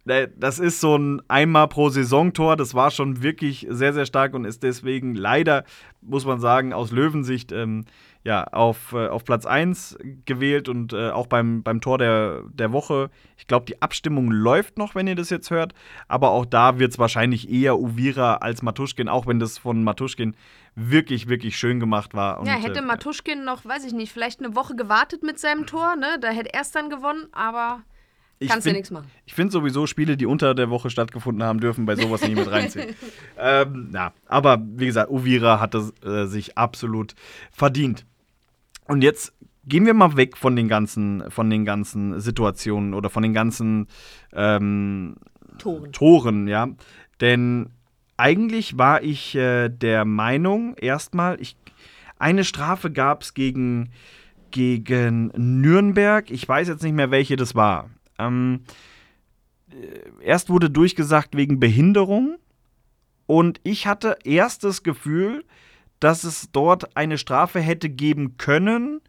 Speaker 1: das ist so ein einmal pro Saison Tor, das war schon wirklich sehr, sehr stark und ist deswegen leider, muss man sagen, aus Löwensicht ähm, ja, auf, äh, auf Platz 1 gewählt und äh, auch beim, beim Tor der, der Woche. Ich glaube, die Abstimmung läuft noch, wenn ihr das jetzt hört, aber auch da wird es wahrscheinlich eher Uvira als Matuschkin, auch wenn das von Matuschkin wirklich, wirklich schön gemacht war. Und,
Speaker 2: ja, hätte
Speaker 1: äh,
Speaker 2: Matuschkin noch, weiß ich nicht, vielleicht eine Woche gewartet mit seinem Tor, ne? Da hätte er es dann gewonnen, aber
Speaker 1: Ich
Speaker 2: kannst du nichts machen.
Speaker 1: Ich finde sowieso, Spiele, die unter der Woche stattgefunden haben, dürfen bei sowas nicht mit reinziehen. ähm, na, aber wie gesagt, Uvira hat es äh, sich absolut verdient. Und jetzt gehen wir mal weg von den ganzen, von den ganzen Situationen oder von den ganzen ähm,
Speaker 2: Toren.
Speaker 1: Toren, ja. Denn eigentlich war ich äh, der Meinung, erstmal, ich, eine Strafe gab es gegen, gegen Nürnberg. Ich weiß jetzt nicht mehr, welche das war. Ähm, äh, erst wurde durchgesagt wegen Behinderung. Und ich hatte erst das Gefühl, dass es dort eine Strafe hätte geben können,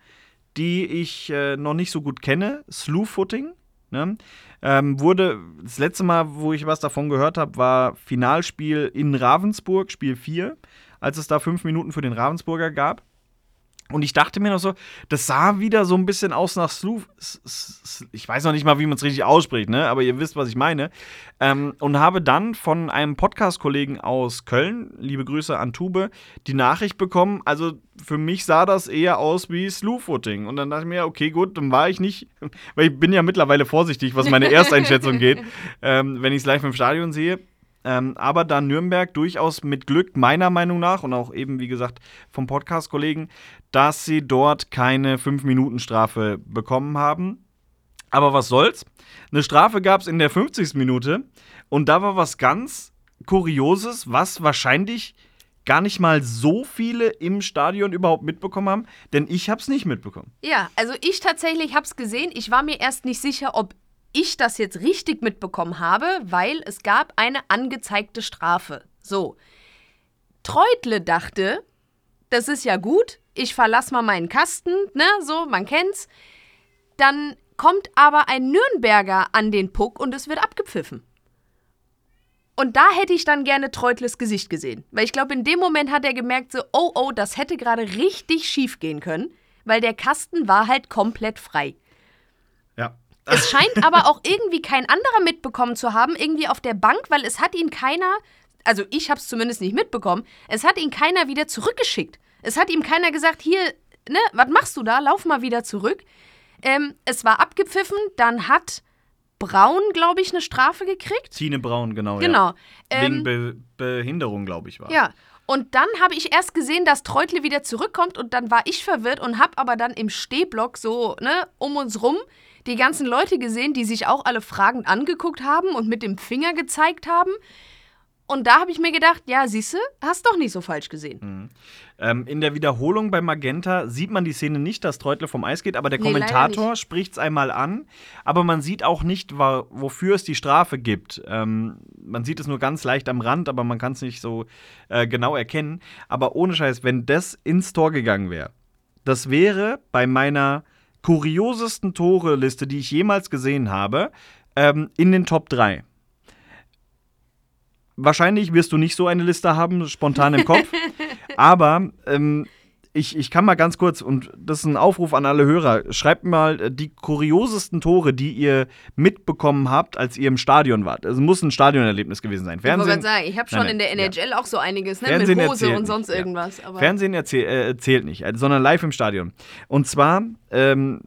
Speaker 1: die ich äh, noch nicht so gut kenne. Slew-Footing. Ne? Ähm, wurde das letzte Mal, wo ich was davon gehört habe, war Finalspiel in Ravensburg, Spiel 4, als es da fünf Minuten für den Ravensburger gab. Und ich dachte mir noch so, das sah wieder so ein bisschen aus nach Slew. S- S- S- Ich weiß noch nicht mal, wie man es richtig ausspricht, ne? aber ihr wisst, was ich meine. Ähm, und habe dann von einem Podcast-Kollegen aus Köln, liebe Grüße an Tube, die Nachricht bekommen. Also für mich sah das eher aus wie Slew-Footing. Und dann dachte ich mir, okay, gut, dann war ich nicht, weil ich bin ja mittlerweile vorsichtig, was meine Ersteinschätzung geht, ähm, wenn ich es live im Stadion sehe. Ähm, aber da Nürnberg durchaus mit Glück, meiner Meinung nach, und auch eben, wie gesagt, vom Podcast-Kollegen, dass sie dort keine 5-Minuten-Strafe bekommen haben. Aber was soll's? Eine Strafe gab es in der 50. Minute und da war was ganz Kurioses, was wahrscheinlich gar nicht mal so viele im Stadion überhaupt mitbekommen haben, denn ich habe es nicht mitbekommen.
Speaker 2: Ja, also ich tatsächlich habe es gesehen. Ich war mir erst nicht sicher, ob ich das jetzt richtig mitbekommen habe, weil es gab eine angezeigte Strafe. So. Treutle dachte, das ist ja gut, ich verlass mal meinen Kasten, ne, so, man kennt's. Dann kommt aber ein Nürnberger an den Puck und es wird abgepfiffen. Und da hätte ich dann gerne Treutles Gesicht gesehen. Weil ich glaube, in dem Moment hat er gemerkt, so, oh, oh, das hätte gerade richtig schief gehen können, weil der Kasten war halt komplett frei. Es scheint aber auch irgendwie kein anderer mitbekommen zu haben, irgendwie auf der Bank, weil es hat ihn keiner, also ich habe es zumindest nicht mitbekommen, es hat ihn keiner wieder zurückgeschickt. Es hat ihm keiner gesagt, hier, ne, was machst du da? Lauf mal wieder zurück. Ähm, es war abgepfiffen, dann hat Braun, glaube ich, eine Strafe gekriegt.
Speaker 1: Tine Braun, genau.
Speaker 2: Genau.
Speaker 1: Ja.
Speaker 2: Ähm,
Speaker 1: Wegen Be Behinderung, glaube ich, war.
Speaker 2: Ja. Und dann habe ich erst gesehen, dass Treutle wieder zurückkommt und dann war ich verwirrt und habe aber dann im Stehblock so, ne, um uns rum die ganzen Leute gesehen, die sich auch alle fragend angeguckt haben und mit dem Finger gezeigt haben. Und da habe ich mir gedacht, ja, siehste, hast doch nicht so falsch gesehen.
Speaker 1: Ähm, in der Wiederholung bei Magenta sieht man die Szene nicht, dass Treutle vom Eis geht, aber der
Speaker 2: Nee,
Speaker 1: Kommentator spricht es einmal an. Aber man sieht auch nicht, wofür es die Strafe gibt. Ähm, man sieht es nur ganz leicht am Rand, aber man kann es nicht so äh, genau erkennen. Aber ohne Scheiß, wenn das ins Tor gegangen wäre, das wäre bei meiner kuriosesten Tore-Liste, die ich jemals gesehen habe, ähm, in den Top 3. Wahrscheinlich wirst du nicht so eine Liste haben, spontan im Kopf. Aber ähm, ich, ich kann mal ganz kurz, und das ist ein Aufruf an alle Hörer, schreibt mal äh, die kuriosesten Tore, die ihr mitbekommen habt, als ihr im Stadion wart. Es muss ein Stadionerlebnis gewesen sein.
Speaker 2: Ich
Speaker 1: Fernsehen,
Speaker 2: gerade sagen, ich habe schon
Speaker 1: Nein, nein,
Speaker 2: in der NHL auch so einiges, ne?
Speaker 1: Fernsehen
Speaker 2: mit Hose und sonst
Speaker 1: nicht, ja.
Speaker 2: irgendwas. Aber
Speaker 1: Fernsehen erzähl, äh, zählt nicht, äh, sondern live im Stadion. Und zwar, ähm,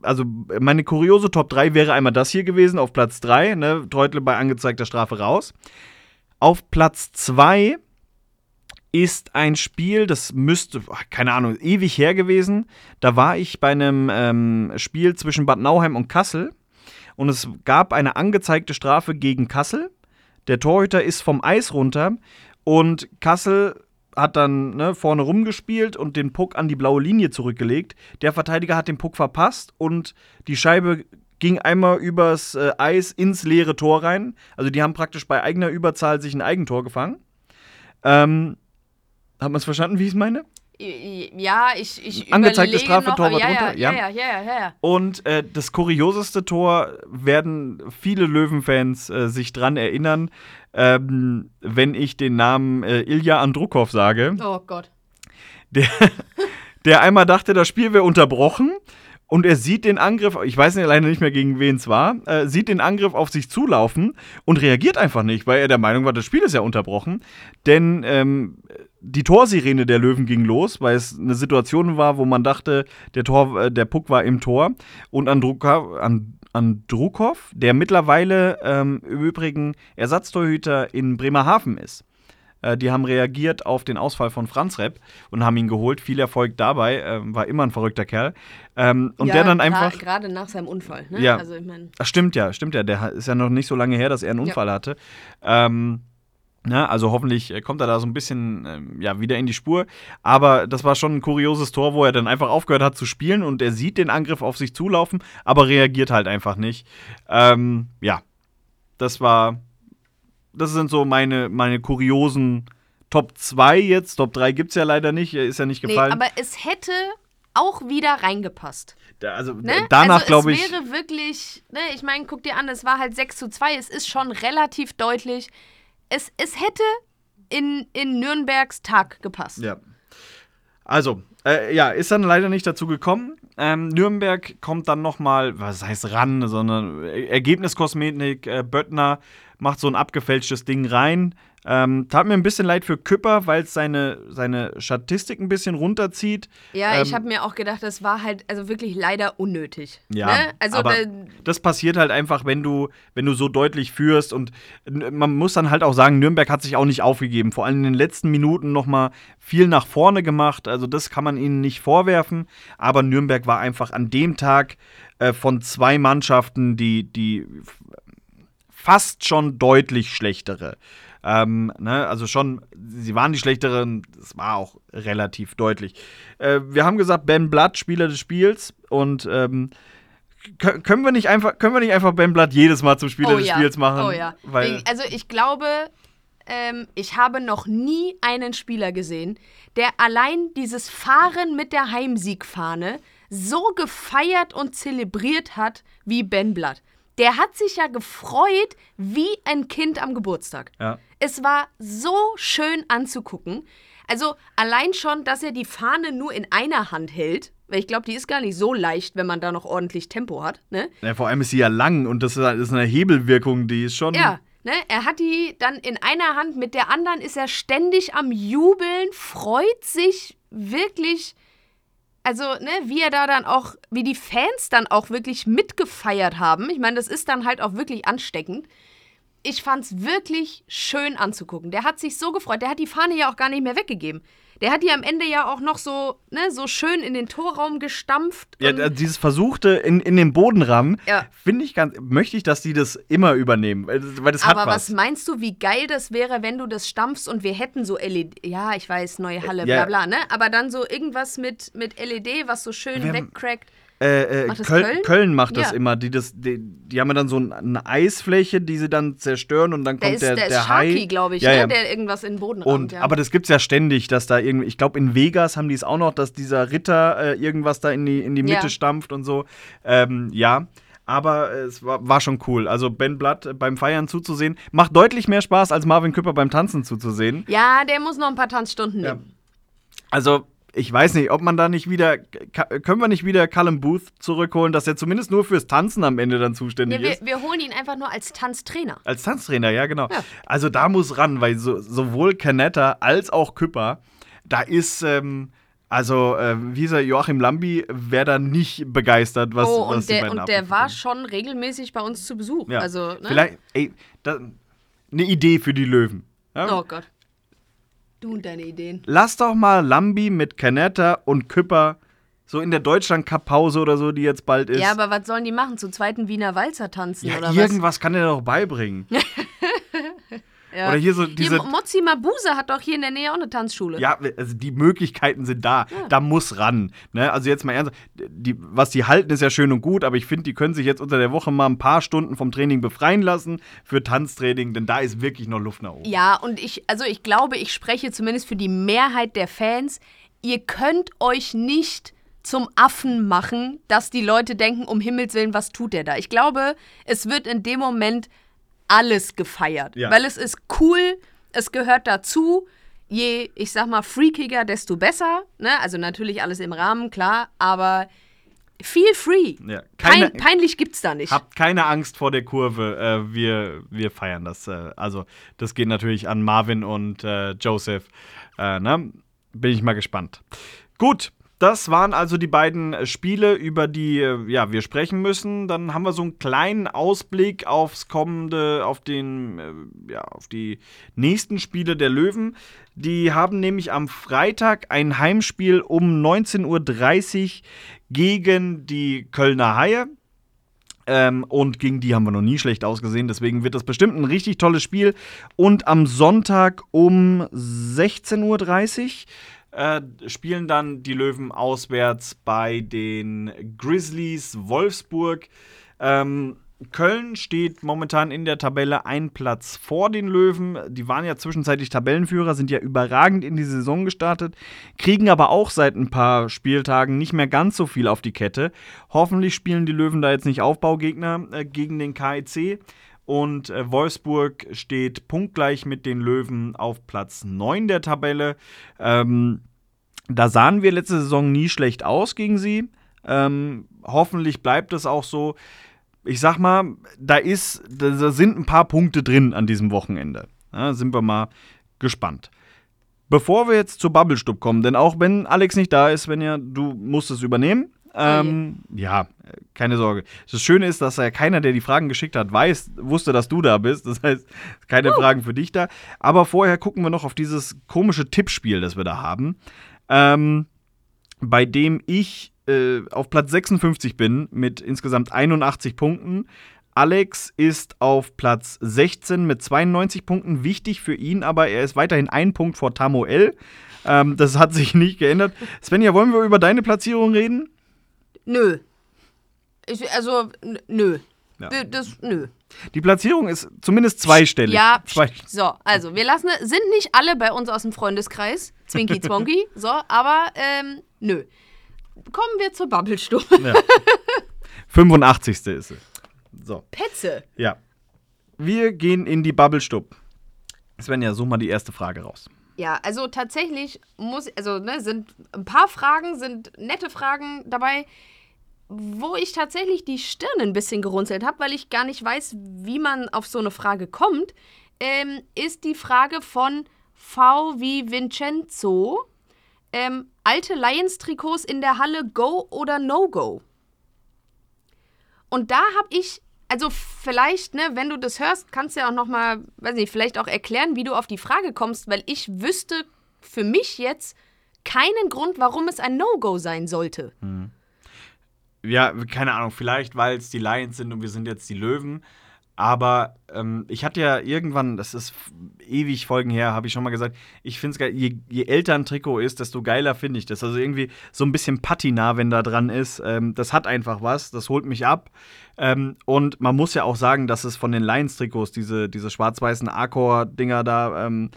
Speaker 1: also meine kuriose Top 3 wäre einmal das hier gewesen, auf Platz 3, ne, Treutle bei angezeigter Strafe raus. Auf Platz 2 ist ein Spiel, das müsste, keine Ahnung, ewig her gewesen. Da war ich bei einem ähm, Spiel zwischen Bad Nauheim und Kassel und es gab eine angezeigte Strafe gegen Kassel. Der Torhüter ist vom Eis runter und Kassel hat dann ne, vorne rumgespielt und den Puck an die blaue Linie zurückgelegt. Der Verteidiger hat den Puck verpasst und die Scheibe ging einmal übers äh, Eis ins leere Tor rein. Also die haben praktisch bei eigener Überzahl sich ein Eigentor gefangen. Ähm, hat man es verstanden, wie ich es meine?
Speaker 2: ja, ich, ich
Speaker 1: Angezeigte Strafe,
Speaker 2: noch,
Speaker 1: Torwart
Speaker 2: ja,
Speaker 1: runter,
Speaker 2: Ja,
Speaker 1: ja.
Speaker 2: ja, ja, ja, ja. ja.
Speaker 1: Und äh, das kurioseste Tor werden viele Löwenfans äh, sich dran erinnern, ähm, wenn ich den Namen äh, Ilja Andrukov sage,
Speaker 2: Oh Gott.
Speaker 1: der, der einmal dachte, das Spiel wäre unterbrochen. Und er sieht den Angriff, ich weiß nicht, leider nicht mehr gegen wen es war, äh, sieht den Angriff auf sich zulaufen und reagiert einfach nicht, weil er der Meinung war, das Spiel ist ja unterbrochen. Denn ähm, die Torsirene der Löwen ging los, weil es eine Situation war, wo man dachte, der, Tor, äh, der Puck war im Tor. Und Andruka, And, Andrukov, der mittlerweile ähm, im Übrigen Ersatztorhüter in Bremerhaven ist. Äh, die haben reagiert auf den Ausfall von Franz Repp und haben ihn geholt. Viel Erfolg dabei. Ähm, war immer ein verrückter Kerl. Ähm, und
Speaker 2: ja,
Speaker 1: der dann einfach.
Speaker 2: Gerade nach seinem Unfall, ne?
Speaker 1: Ja.
Speaker 2: Also, ich meine.
Speaker 1: Ach, stimmt ja, stimmt ja. Der ist ja noch nicht so lange her, dass er einen Unfall hatte. Ähm, na, also hoffentlich äh, kommt er da so ein bisschen ähm, ja, wieder in die Spur. Aber das war schon ein kurioses Tor, wo er dann einfach aufgehört hat zu spielen und er sieht den Angriff auf sich zulaufen, aber reagiert halt einfach nicht. Ähm, ja, das war. Das sind so meine, meine kuriosen Top 2 jetzt. Top 3 gibt es ja leider nicht, ist ja nicht
Speaker 2: Nee,
Speaker 1: gefallen.
Speaker 2: aber es hätte auch wieder reingepasst.
Speaker 1: da, also
Speaker 2: Ne?
Speaker 1: danach
Speaker 2: also
Speaker 1: glaube ich.
Speaker 2: Es wäre wirklich, ne, ich meine, guck dir an, es war halt 6 zu 2, es ist schon relativ deutlich. Es, es hätte in, in Nürnbergs Tag gepasst.
Speaker 1: Ja. Also, äh, ja, ist dann leider nicht dazu gekommen. Ähm, Nürnberg kommt dann noch mal, was heißt ran, sondern äh, Ergebniskosmetik. Äh, Böttner macht so ein abgefälschtes Ding rein. Ähm, tat mir ein bisschen leid für Küpper, weil es seine, seine Statistik ein bisschen runterzieht.
Speaker 2: Ja, ich
Speaker 1: Ähm,
Speaker 2: habe mir auch gedacht, das war halt also wirklich leider unnötig.
Speaker 1: Ja,
Speaker 2: ne? also
Speaker 1: aber
Speaker 2: da,
Speaker 1: das passiert halt einfach, wenn du, wenn du so deutlich führst und man muss dann halt auch sagen, Nürnberg hat sich auch nicht aufgegeben. Vor allem in den letzten Minuten noch mal viel nach vorne gemacht. Also das kann man ihnen nicht vorwerfen. Aber Nürnberg war einfach an dem Tag äh, von zwei Mannschaften die, die fast schon deutlich schlechtere. Ähm, ne, also schon, sie waren die schlechteren, das war auch relativ deutlich. Äh, wir haben gesagt, Ben Blatt, Spieler des Spiels und ähm, Kö- können wir nicht einfach, können wir nicht einfach Ben Blatt jedes Mal zum Spieler
Speaker 2: oh
Speaker 1: des
Speaker 2: ja.
Speaker 1: Spiels machen?
Speaker 2: Oh ja.
Speaker 1: Weil,
Speaker 2: also ich glaube, ähm, ich habe noch nie einen Spieler gesehen, der allein dieses Fahren mit der Heimsiegfahne so gefeiert und zelebriert hat wie Ben Blatt. Der hat sich ja gefreut wie ein Kind am Geburtstag.
Speaker 1: ja.
Speaker 2: Es war so schön anzugucken. Also allein schon, dass er die Fahne nur in einer Hand hält, weil ich glaube, die ist gar nicht so leicht, wenn man da noch ordentlich Tempo hat, ne?
Speaker 1: ja, vor allem ist sie ja lang und das ist, das ist eine Hebelwirkung, die ist schon.
Speaker 2: Ja, ne? Er hat die dann in einer Hand, mit der anderen ist er ständig am Jubeln, freut sich wirklich. Also, ne, wie er da dann auch, wie die Fans dann auch wirklich mitgefeiert haben. Ich meine, das ist dann halt auch wirklich ansteckend. Ich fand's wirklich schön anzugucken. Der hat sich so gefreut. Der hat die Fahne ja auch gar nicht mehr weggegeben. Der hat die am Ende ja auch noch so, ne, so schön in den Torraum gestampft.
Speaker 1: Ja, also dieses Versuchte in, in den Boden rammen,
Speaker 2: Ja.
Speaker 1: finde ich ganz, möchte ich, dass die das immer übernehmen, weil das, hat
Speaker 2: Aber
Speaker 1: was.
Speaker 2: was meinst du, wie geil das wäre, wenn du das stampfst und wir hätten so LED, ja, ich weiß, neue Halle,
Speaker 1: Ja.
Speaker 2: bla bla, ne? Aber dann so irgendwas mit, mit LED, was so schön
Speaker 1: Wir-
Speaker 2: wegcrackt.
Speaker 1: Äh, äh,
Speaker 2: das
Speaker 1: Köln,
Speaker 2: Köln?
Speaker 1: Macht das
Speaker 2: Ja.
Speaker 1: immer. Die, das, die, die haben ja dann so ein- eine Eisfläche, die sie dann zerstören und dann
Speaker 2: Der
Speaker 1: kommt
Speaker 2: ist,
Speaker 1: der,
Speaker 2: der
Speaker 1: der,
Speaker 2: ist
Speaker 1: Hai.
Speaker 2: Sharky, glaube ich,
Speaker 1: ja,
Speaker 2: ne?
Speaker 1: ja.
Speaker 2: Der irgendwas in den Boden
Speaker 1: Und,
Speaker 2: rammt.
Speaker 1: Aber das gibt's ja ständig, dass da irgendwie, ich glaube in Vegas haben die es auch noch, dass dieser Ritter äh, irgendwas da in die, in die Mitte stampft und so. Ähm, ja. Aber es war, war schon cool. Also Ben Blatt äh, beim Feiern zuzusehen, macht deutlich mehr Spaß, als Marvin Küpper beim Tanzen zuzusehen.
Speaker 2: ja, der muss noch ein paar Tanzstunden
Speaker 1: Ja.
Speaker 2: nehmen.
Speaker 1: Also ich weiß nicht, ob man da nicht wieder, können wir nicht wieder Callum Booth zurückholen, dass er zumindest nur fürs Tanzen am Ende dann zuständig
Speaker 2: Ja, wir,
Speaker 1: ist?
Speaker 2: wir holen ihn einfach nur als Tanztrainer.
Speaker 1: Als Tanztrainer, ja, genau.
Speaker 2: Ja.
Speaker 1: Also da muss ran, weil so, sowohl Canetta als auch Küpper, da ist, ähm, also, äh, wie hieß er, Joachim Lambi, wäre da nicht begeistert, was,
Speaker 2: oh,
Speaker 1: was
Speaker 2: und
Speaker 1: die
Speaker 2: der, und der war schon regelmäßig bei uns zu Besuch.
Speaker 1: Ja.
Speaker 2: Also, ne?
Speaker 1: Vielleicht, ey, da, eine Idee für die Löwen. Ja?
Speaker 2: Oh Gott. Du und deine Ideen.
Speaker 1: Lass doch mal Lambi mit Canetta und Küpper so in der Deutschland-Cup-Pause oder so, die jetzt bald ist.
Speaker 2: Ja, aber was sollen die machen? Zu zweiten Wiener Walzer tanzen
Speaker 1: Ja,
Speaker 2: oder
Speaker 1: irgendwas kann er doch beibringen.
Speaker 2: Ja.
Speaker 1: Oder hier so diese.
Speaker 2: Hier, Mozzi Mabuse hat doch hier in der Nähe auch eine Tanzschule.
Speaker 1: Ja, also die Möglichkeiten sind da. Da muss ran. Ne? Also jetzt mal ernst, die, was die halten, ist ja schön und gut, aber ich finde, die können sich jetzt unter der Woche mal ein paar Stunden vom Training befreien lassen für Tanztraining, denn da ist wirklich noch Luft nach oben.
Speaker 2: Ja, und ich, also ich glaube, ich spreche zumindest für die Mehrheit der Fans. Ihr könnt euch nicht zum Affen machen, dass die Leute denken, um Himmels Willen, was tut der da? Ich glaube, es wird in dem Moment alles gefeiert.
Speaker 1: Ja.
Speaker 2: Weil es ist cool, es gehört dazu. Je, ich sag mal, freakiger, desto besser. Ne? Also natürlich alles im Rahmen, klar, aber feel free.
Speaker 1: Ja, keine-
Speaker 2: Pein, peinlich gibt's da nicht.
Speaker 1: Habt keine Angst vor der Kurve. Äh, wir, wir feiern das. Äh, also, das geht natürlich an Marvin und äh, Joseph. Äh, ne? Bin ich mal gespannt. Gut. Das waren also die beiden äh, Spiele, über die äh, ja, wir sprechen müssen. Dann haben wir so einen kleinen Ausblick aufs kommende, auf den, äh, ja, auf die nächsten Spiele der Löwen. Die haben nämlich am Freitag ein Heimspiel um 19.30 Uhr gegen die Kölner Haie. Ähm, und gegen die haben wir noch nie schlecht ausgesehen. Deswegen wird das bestimmt ein richtig tolles Spiel. Und am Sonntag um 16.30 Uhr äh, spielen dann die Löwen auswärts bei den Grizzlies Wolfsburg. Ähm, Köln steht momentan in der Tabelle einen Platz vor den Löwen. Die waren ja zwischenzeitlich Tabellenführer, sind ja überragend in die Saison gestartet, kriegen aber auch seit ein paar Spieltagen nicht mehr ganz so viel auf die Kette. Hoffentlich spielen die Löwen da jetzt nicht Aufbaugegner äh, gegen den KIC. Und äh, Wolfsburg steht punktgleich mit den Löwen auf Platz 9 der Tabelle. Ähm, da sahen wir letzte Saison nie schlecht aus gegen sie. Ähm, hoffentlich bleibt es auch so. Ich sag mal, da ist, da sind ein paar Punkte drin an diesem Wochenende. Ja, sind wir mal gespannt. Bevor wir jetzt zur Bubble-Stub kommen, denn auch wenn Alex nicht da ist, wenn ja, du musst es übernehmen. Ähm, ja, keine Sorge. Das Schöne ist, dass ja keiner, der die Fragen geschickt hat, weiß, wusste, dass du da bist. Das heißt, keine Fragen für dich da. Aber vorher gucken wir noch auf dieses komische Tippspiel, das wir da haben. Ähm, bei dem ich äh, auf Platz 56 bin mit insgesamt 81 Punkten. Alex ist auf Platz 16 mit 92 Punkten. Wichtig für ihn, aber er ist weiterhin ein Punkt vor Tamoel. Ähm, das hat sich nicht geändert. Svenja, wollen wir über deine Platzierung reden?
Speaker 2: Nö. Ich, also, nö.
Speaker 1: Ja.
Speaker 2: D- Das, nö.
Speaker 1: Die Platzierung ist zumindest zweistellig.
Speaker 2: Ja,
Speaker 1: Zwei,
Speaker 2: so, also, wir lassen, sind nicht alle bei uns aus dem Freundeskreis, Zwinky Zwonky, so, aber, ähm, nö. Kommen wir zur Bubble-Stube.
Speaker 1: 85. ist sie. So,
Speaker 2: Petze.
Speaker 1: ja. Wir gehen in die Bubble-Stub. Svenja, such mal die erste Frage raus.
Speaker 2: Ja, also tatsächlich muss, also, ne, sind ein paar Fragen, sind nette Fragen dabei, wo ich tatsächlich die Stirn ein bisschen gerunzelt habe, weil ich gar nicht weiß, wie man auf so eine Frage kommt, ähm, ist die Frage von V wie Vincenzo. Ähm, alte Lions-Trikots in der Halle Go oder No-Go? Und da habe ich, also vielleicht, ne, wenn du das hörst, kannst du ja auch noch mal, weiß nicht, vielleicht auch erklären, wie du auf die Frage kommst, weil ich wüsste für mich jetzt keinen Grund, warum es ein No-Go sein sollte.
Speaker 1: Ja, keine Ahnung, vielleicht, weil es die Lions sind und wir sind jetzt die Löwen. Aber ähm, ich hatte ja irgendwann, das ist ewig Folgen her, habe ich schon mal gesagt, ich finde es geil, je, je älter ein Trikot ist, desto geiler finde ich das. Also irgendwie so ein bisschen Patina, wenn da dran ist. Ähm, das hat einfach was, das holt mich ab. Ähm, und man muss ja auch sagen, dass es von den Lions-Trikots, diese, diese schwarz-weißen Arcor-Dinger da, ähm,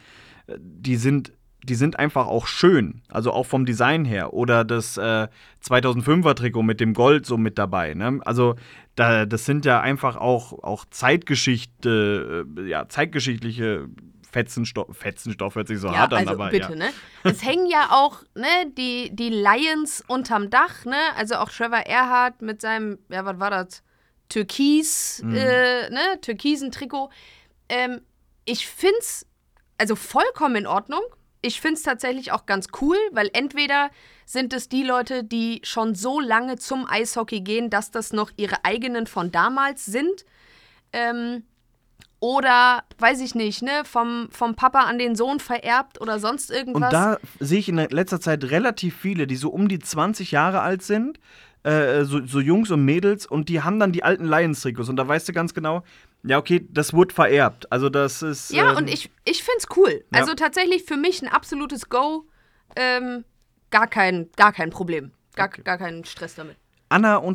Speaker 1: die sind, die sind einfach auch schön. Also auch vom Design her. Oder das äh, 2005er Trikot mit dem Gold so mit dabei. Ne? Also da, das sind ja einfach auch, auch Zeitgeschichte, äh, ja, zeitgeschichtliche Fetzenstoff, Fetzenstoff hört sich so
Speaker 2: Ja,
Speaker 1: hart an,
Speaker 2: also
Speaker 1: aber
Speaker 2: bitte,
Speaker 1: ja.
Speaker 2: ne? Es hängen ja auch, ne, die, die Lions unterm Dach, ne? Also auch Trevor Erhardt mit seinem, ja, was war das? Türkis,
Speaker 1: Mhm.
Speaker 2: äh, ne? Türkisen Trikot. Ähm, ich find's also vollkommen in Ordnung. Ich find's tatsächlich auch ganz cool, weil entweder sind es die Leute, die schon so lange zum Eishockey gehen, dass das noch ihre eigenen von damals sind. Ähm, oder, weiß ich nicht, ne, vom, vom Papa an den Sohn vererbt oder sonst
Speaker 1: Und
Speaker 2: irgendwas.
Speaker 1: da sehe ich in letzter Zeit relativ viele, die so um die 20 Jahre alt sind, äh, so, so Jungs und Mädels, und die haben dann die alten Lions-Trikots. Und da weißt du ganz genau, ja, okay, das wurde vererbt. Also das ist.
Speaker 2: ja,
Speaker 1: ähm,
Speaker 2: und ich, ich find's cool.
Speaker 1: Ja.
Speaker 2: Also tatsächlich für mich ein absolutes Go. Ähm, gar, kein, gar kein Problem. Gar, gar keinen Stress damit.
Speaker 1: Anna-PXA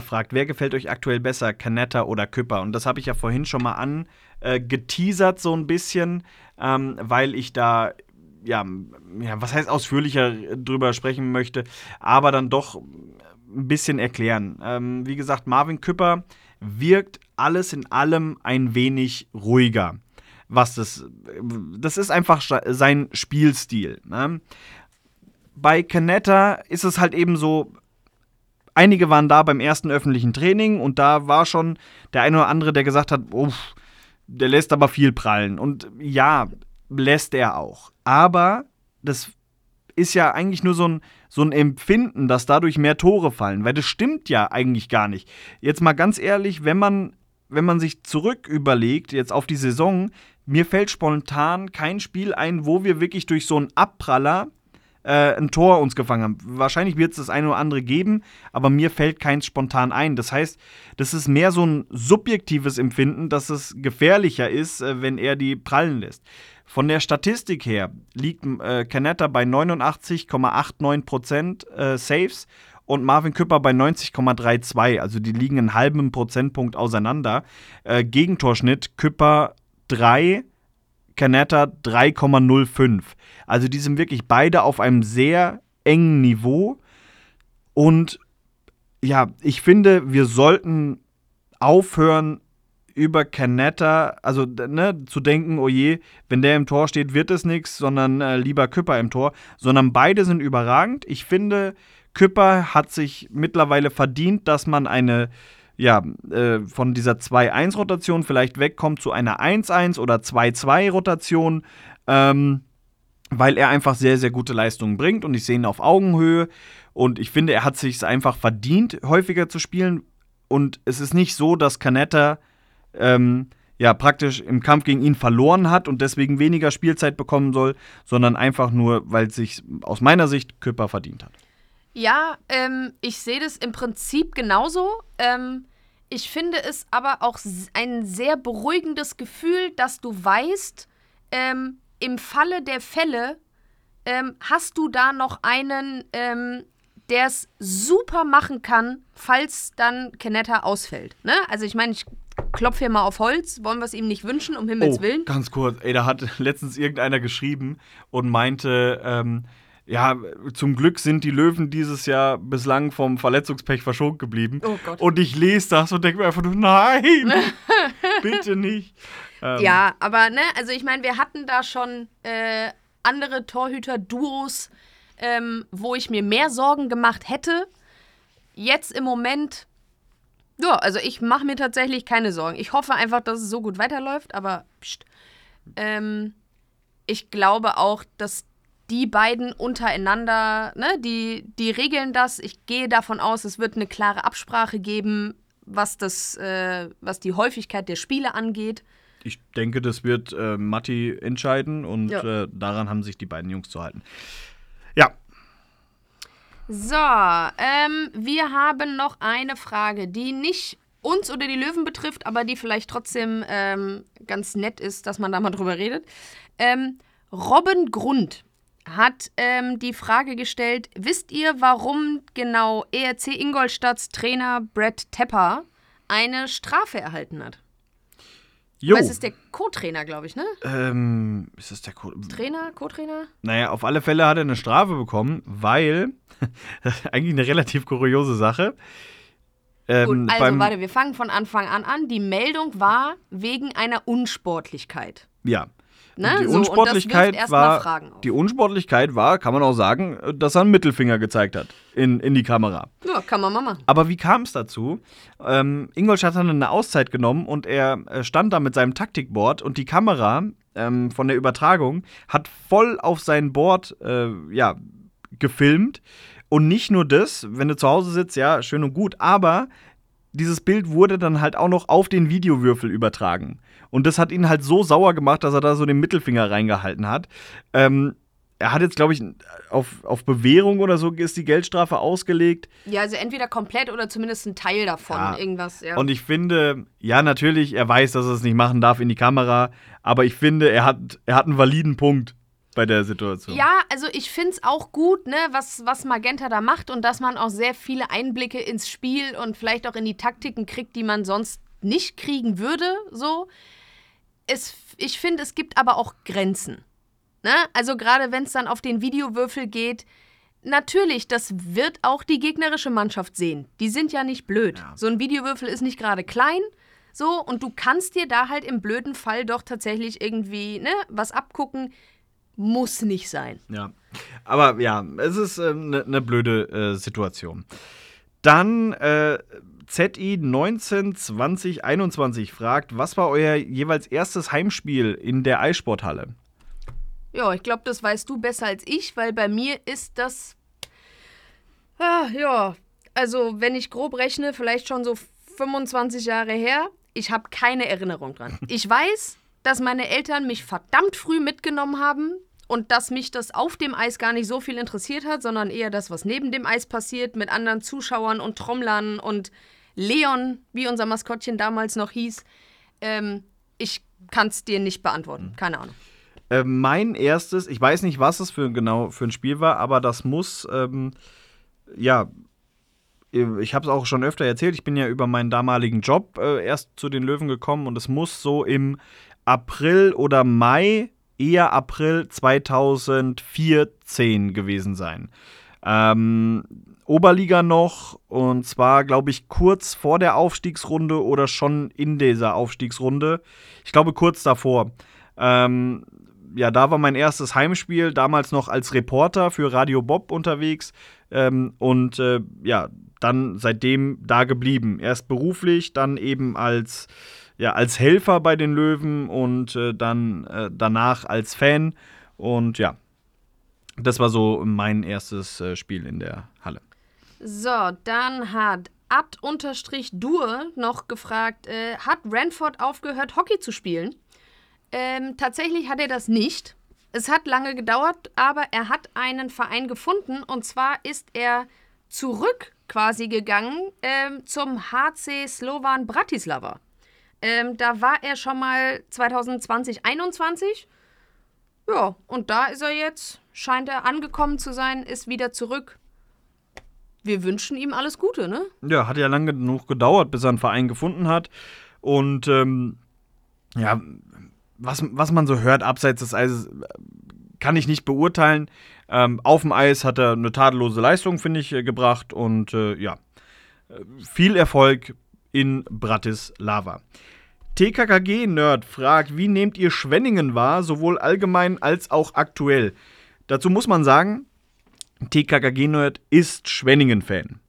Speaker 1: fragt, wer gefällt euch aktuell besser, Canetta oder Küpper? Und das habe ich ja vorhin schon mal an äh, geteasert so ein bisschen, ähm, weil ich da ja, ja, was heißt ausführlicher drüber sprechen möchte, aber dann doch ein bisschen erklären. Ähm, wie gesagt, Marvin Küpper wirkt alles in allem ein wenig ruhiger. Was das, das ist einfach sein Spielstil. Ne? Bei Canetta ist es halt eben so, einige waren da beim ersten öffentlichen Training und da war schon der eine oder andere, der gesagt hat, uff, der lässt aber viel prallen. Und ja, lässt er auch. Aber das ist ja eigentlich nur so ein, so ein Empfinden, dass dadurch mehr Tore fallen, weil das stimmt ja eigentlich gar nicht. Jetzt mal ganz ehrlich, wenn man, wenn man sich zurück überlegt, jetzt auf die Saison, mir fällt spontan kein Spiel ein, wo wir wirklich durch so einen Abpraller äh, ein Tor uns gefangen haben. Wahrscheinlich wird es das eine oder andere geben, aber mir fällt keins spontan ein. Das heißt, das ist mehr so ein subjektives Empfinden, dass es gefährlicher ist, äh, wenn er die prallen lässt. Von der Statistik her liegt äh, Canetta bei 89,89% äh, Saves und Marvin Küpper bei 90,32. Also die liegen einen halben Prozentpunkt auseinander. Äh, Gegentorschnitt Küpper 3, Canetta 3,05. Also die sind wirklich beide auf einem sehr engen Niveau. Und ja, ich finde, wir sollten aufhören, über Canetta, also ne, zu denken, oh je, wenn der im Tor steht, wird es nichts, sondern äh, lieber Küpper im Tor, sondern beide sind überragend. Ich finde, Küpper hat sich mittlerweile verdient, dass man eine, ja, äh, von dieser 2-1-Rotation vielleicht wegkommt zu einer 1-1 oder 2-2-Rotation, ähm, weil er einfach sehr, sehr gute Leistungen bringt und ich sehe ihn auf Augenhöhe und ich finde, er hat sich einfach verdient, häufiger zu spielen und es ist nicht so, dass Canetta ähm, ja praktisch im Kampf gegen ihn verloren hat und deswegen weniger Spielzeit bekommen soll, sondern einfach nur, weil sich aus meiner Sicht Küpper verdient hat.
Speaker 2: Ja, ähm, ich sehe das im Prinzip genauso. Ähm, ich finde es aber auch ein sehr beruhigendes Gefühl, dass du weißt, ähm, im Falle der Fälle ähm, hast du da noch einen, ähm, der es super machen kann, falls dann Kenetta ausfällt. Ne? Also ich meine, ich klopfe hier mal auf Holz, wollen wir es ihm nicht wünschen, um Himmels Willen.
Speaker 1: Oh, ganz kurz, ey, da hat letztens irgendeiner geschrieben und meinte, ähm, ja, zum Glück sind die Löwen dieses Jahr bislang vom Verletzungspech verschont geblieben.
Speaker 2: Oh Gott.
Speaker 1: Und ich lese das und denke mir einfach nur, nein, bitte nicht. Ähm,
Speaker 2: Ja, aber ne, also ich meine, wir hatten da schon äh, andere Torhüter-Duos, ähm, wo ich mir mehr Sorgen gemacht hätte. Jetzt im Moment, ja, also ich mache mir tatsächlich keine Sorgen. Ich hoffe einfach, dass es so gut weiterläuft, aber pst. Ähm, ich glaube auch, dass die beiden untereinander, ne, die, die regeln das. Ich gehe davon aus, es wird eine klare Absprache geben, was das, äh, was die Häufigkeit der Spiele angeht.
Speaker 1: Ich denke, das wird äh, Matti entscheiden und
Speaker 2: Ja.
Speaker 1: äh, daran haben sich die beiden Jungs zu halten. Ja,
Speaker 2: So, ähm, wir haben noch eine Frage, die nicht uns oder die Löwen betrifft, aber die vielleicht trotzdem ähm, ganz nett ist, dass man da mal drüber redet. Ähm, Robin Grund hat ähm, die Frage gestellt: Wisst ihr, warum genau ERC Ingolstadts Trainer Brett Tepper eine Strafe erhalten hat?
Speaker 1: jo.
Speaker 2: Das ist der Co-Trainer, glaube ich, ne?
Speaker 1: ähm, ist das der Code?
Speaker 2: Trainer, Co-Trainer?
Speaker 1: Naja, auf alle Fälle hat er eine Strafe bekommen, weil, eigentlich eine relativ kuriose Sache, Ähm,
Speaker 2: Gut, also warte, wir fangen von Anfang an an. Die Meldung war wegen einer Unsportlichkeit.
Speaker 1: Ja.
Speaker 2: Ne?
Speaker 1: Die
Speaker 2: So,
Speaker 1: Unsportlichkeit war, die Unsportlichkeit war, kann man auch sagen, dass er einen Mittelfinger gezeigt hat in, in die Kamera.
Speaker 2: Ja, kann man mal machen.
Speaker 1: Aber wie kam es dazu? Ähm, Ingolstadt hat eine Auszeit genommen und er äh, stand da mit seinem Taktikboard und die Kamera ähm, von der Übertragung hat voll auf sein Board äh, ja, gefilmt. Und nicht nur das, wenn du zu Hause sitzt, ja, schön und gut, aber dieses Bild wurde dann halt auch noch auf den Videowürfel übertragen. Und das hat ihn halt so sauer gemacht, dass er da so den Mittelfinger reingehalten hat. Ähm, er hat jetzt, glaube ich, auf, auf Bewährung oder so ist die Geldstrafe ausgelegt.
Speaker 2: Ja, also entweder komplett oder zumindest ein Teil davon.
Speaker 1: Ja.
Speaker 2: Irgendwas, ja.
Speaker 1: Und ich finde, ja, natürlich, er weiß, dass er es nicht machen darf in die Kamera, aber ich finde, er hat, er hat einen validen Punkt bei der Situation.
Speaker 2: Ja, also ich finde es auch gut, ne, was, was Magenta da macht und dass man auch sehr viele Einblicke ins Spiel und vielleicht auch in die Taktiken kriegt, die man sonst nicht kriegen würde, so. Es, ich finde, es gibt aber auch Grenzen. Ne? Also gerade wenn es dann auf den Videowürfel geht, natürlich, das wird auch die gegnerische Mannschaft sehen. Die sind ja nicht blöd. So ein Videowürfel ist nicht gerade klein, so, und du kannst dir da halt im blöden Fall doch tatsächlich irgendwie, ne, was abgucken. Muss nicht sein.
Speaker 1: Ja. Aber ja, es ist eine ne ne blöde äh, Situation. Dann äh, ZI 192021 fragt, was war euer jeweils erstes Heimspiel in der Eissporthalle?
Speaker 2: Ja, ich glaube, das weißt du besser als ich, weil bei mir ist das. Ah, ja, also wenn ich grob rechne, vielleicht schon so 25 Jahre her. Ich habe keine Erinnerung dran. Ich weiß, dass meine Eltern mich verdammt früh mitgenommen haben und dass mich das auf dem Eis gar nicht so viel interessiert hat, sondern eher das, was neben dem Eis passiert, mit anderen Zuschauern und Trommlern und Leon, wie unser Maskottchen damals noch hieß. Ähm, ich kann es dir nicht beantworten. Keine Ahnung.
Speaker 1: Äh, mein erstes, ich weiß nicht, was es für genau für ein Spiel war, aber das muss, ähm, ja, ich habe es auch schon öfter erzählt, ich bin ja über meinen damaligen Job äh, erst zu den Löwen gekommen und es muss so im April oder Mai, eher April 2014 gewesen sein. Ähm, Oberliga noch und zwar, glaube ich, kurz vor der Aufstiegsrunde oder schon in dieser Aufstiegsrunde. Ich glaube, kurz davor. Ähm, ja, da war mein erstes Heimspiel, damals noch als Reporter für Radio Bob unterwegs ähm, und äh, ja, dann seitdem da geblieben. Erst beruflich, dann eben als, ja, als Helfer bei den Löwen und äh, dann äh, danach als Fan und ja, das war so mein erstes äh, Spiel in der Halle.
Speaker 2: So, dann hat Ad-Dur noch gefragt, äh, hat Ranford aufgehört, Hockey zu spielen? Ähm, tatsächlich hat er das nicht. Es hat lange gedauert, aber er hat einen Verein gefunden und zwar ist er zurück quasi gegangen ähm, zum HC Slovan Bratislava. Ähm, da war er schon mal 2020, 21. Ja, und da ist er jetzt, scheint er angekommen zu sein, ist wieder zurück. Wir wünschen ihm alles Gute, ne?
Speaker 1: Ja, hat ja lange genug gedauert, bis er einen Verein gefunden hat. Und ähm, ja, was, was man so hört abseits des Eises, kann ich nicht beurteilen. Ähm, auf dem Eis hat er eine tadellose Leistung, finde ich, äh, gebracht. Und äh, ja, viel Erfolg in Bratislava. TKKG-Nerd fragt, wie nehmt ihr Schwenningen wahr, sowohl allgemein als auch aktuell? Dazu muss man sagen, TKKG-Nerd ist Schwenningen-Fan.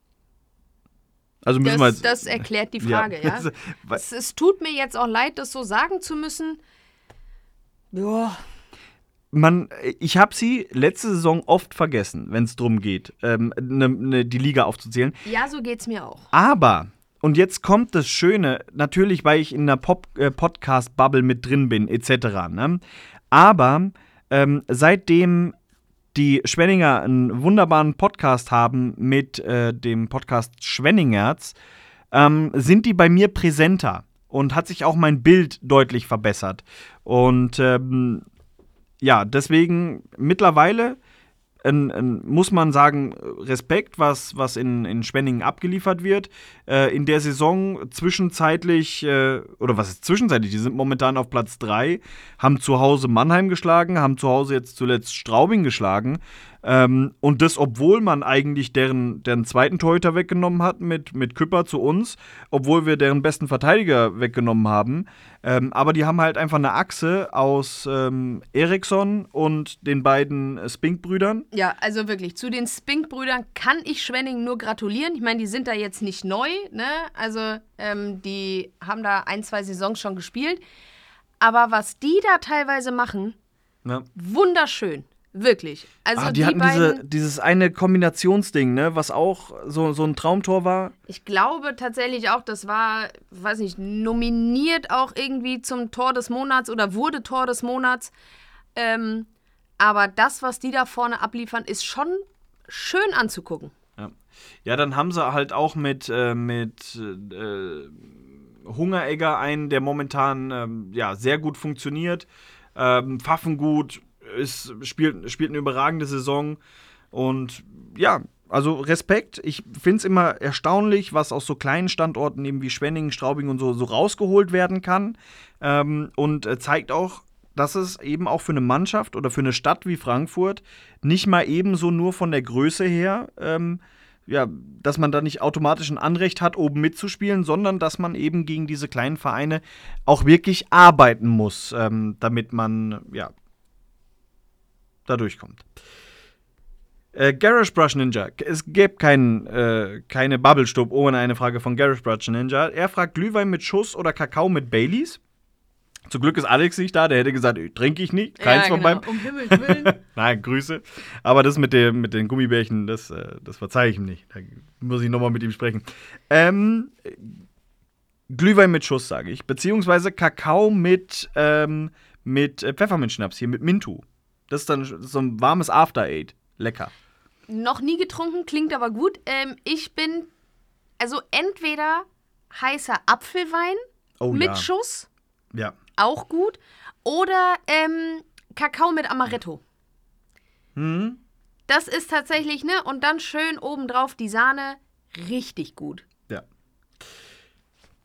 Speaker 1: Also müssen wir
Speaker 2: Das,
Speaker 1: jetzt,
Speaker 2: das erklärt die Frage, ja.
Speaker 1: Also, weil-
Speaker 2: Es, es tut mir jetzt auch leid, das so sagen zu müssen. Ja,
Speaker 1: man, ich habe sie letzte Saison oft vergessen, wenn es darum geht, ähm, ne, ne, die Liga aufzuzählen.
Speaker 2: ja, so geht's mir auch.
Speaker 1: Aber, und jetzt kommt das Schöne, natürlich, weil ich in der Pop äh, Podcast-Bubble mit drin bin, etc. Ne? Aber ähm, seitdem die Schwenninger einen wunderbaren Podcast haben mit äh, dem Podcast Schwenningerz, ähm, sind die bei mir präsenter und hat sich auch mein Bild deutlich verbessert. Und ähm, ja, deswegen mittlerweile ähm, ähm, muss man sagen, Respekt, was, was in, in Schwenningen abgeliefert wird. Äh, in der Saison zwischenzeitlich, äh, oder was ist zwischenzeitlich, die sind momentan auf Platz 3, haben zu Hause Mannheim geschlagen, haben zu Hause jetzt zuletzt Straubing geschlagen. Ähm, und das, obwohl man eigentlich deren, deren zweiten Torhüter weggenommen hat mit, mit Küpper zu uns, obwohl wir deren besten Verteidiger weggenommen haben. Ähm, aber die haben halt einfach eine Achse aus ähm, Eriksson und den beiden Spink-Brüdern.
Speaker 2: Ja, also wirklich, zu den Spink-Brüdern kann ich Schwenning nur gratulieren. Ich meine, die sind da jetzt nicht neu, ne? Also, ähm, die haben da ein, zwei Saisons schon gespielt. Aber was die da teilweise machen,
Speaker 1: Ja.
Speaker 2: wunderschön. Wirklich. Also
Speaker 1: ah, die,
Speaker 2: die,
Speaker 1: hatten
Speaker 2: beiden,
Speaker 1: diese, dieses eine Kombinationsding, ne, was auch so, so ein Traumtor war.
Speaker 2: ich glaube tatsächlich auch, das war, weiß nicht, nominiert auch irgendwie zum Tor des Monats oder wurde Tor des Monats. Ähm, aber das, was die da vorne abliefern, ist schon schön anzugucken.
Speaker 1: Ja. ja, dann haben sie halt auch mit, äh, mit äh, Hungeregger einen, der momentan ähm, ja, sehr gut funktioniert. Ähm, Pfaffengut ist, spielt, spielt eine überragende Saison. Und ja, also Respekt. Ich finde es immer erstaunlich, was aus so kleinen Standorten eben wie Schwenningen, Straubing und so, so rausgeholt werden kann. Ähm, und äh, zeigt auch, dass es eben auch für eine Mannschaft oder für eine Stadt wie Frankfurt nicht mal ebenso nur von der Größe her, ähm, ja, dass man da nicht automatisch ein Anrecht hat, oben mitzuspielen, sondern dass man eben gegen diese kleinen Vereine auch wirklich arbeiten muss, ähm, damit man, ja, da durchkommt. Äh, Garage Brush Ninja. Es gäbe kein, äh, keine Bubble-Stub ohne eine Frage von Garage Brush Ninja. Er fragt Glühwein mit Schuss oder Kakao mit Baileys. Zum Glück ist Alex nicht da, der hätte gesagt, trinke ich nicht, keins von beiden.
Speaker 2: Um Himmels Willen.
Speaker 1: Nein, Grüße. Aber das mit, dem, mit den Gummibärchen, das, äh, das verzeihe ich ihm nicht. Da muss ich nochmal mit ihm sprechen. Ähm, Glühwein mit Schuss, sage ich. Beziehungsweise Kakao mit, ähm, mit äh, Pfefferminzschnaps hier, mit Mintu. Das ist dann so ein warmes After-Aid. Lecker.
Speaker 2: Noch nie getrunken, klingt aber gut. Ähm, ich bin, also entweder heißer Apfelwein
Speaker 1: Oh
Speaker 2: mit
Speaker 1: ja.
Speaker 2: Schuss,
Speaker 1: Ja.
Speaker 2: auch gut, oder ähm, Kakao mit Amaretto.
Speaker 1: Hm?
Speaker 2: Das ist tatsächlich, ne? Und dann schön obendrauf die Sahne, richtig gut.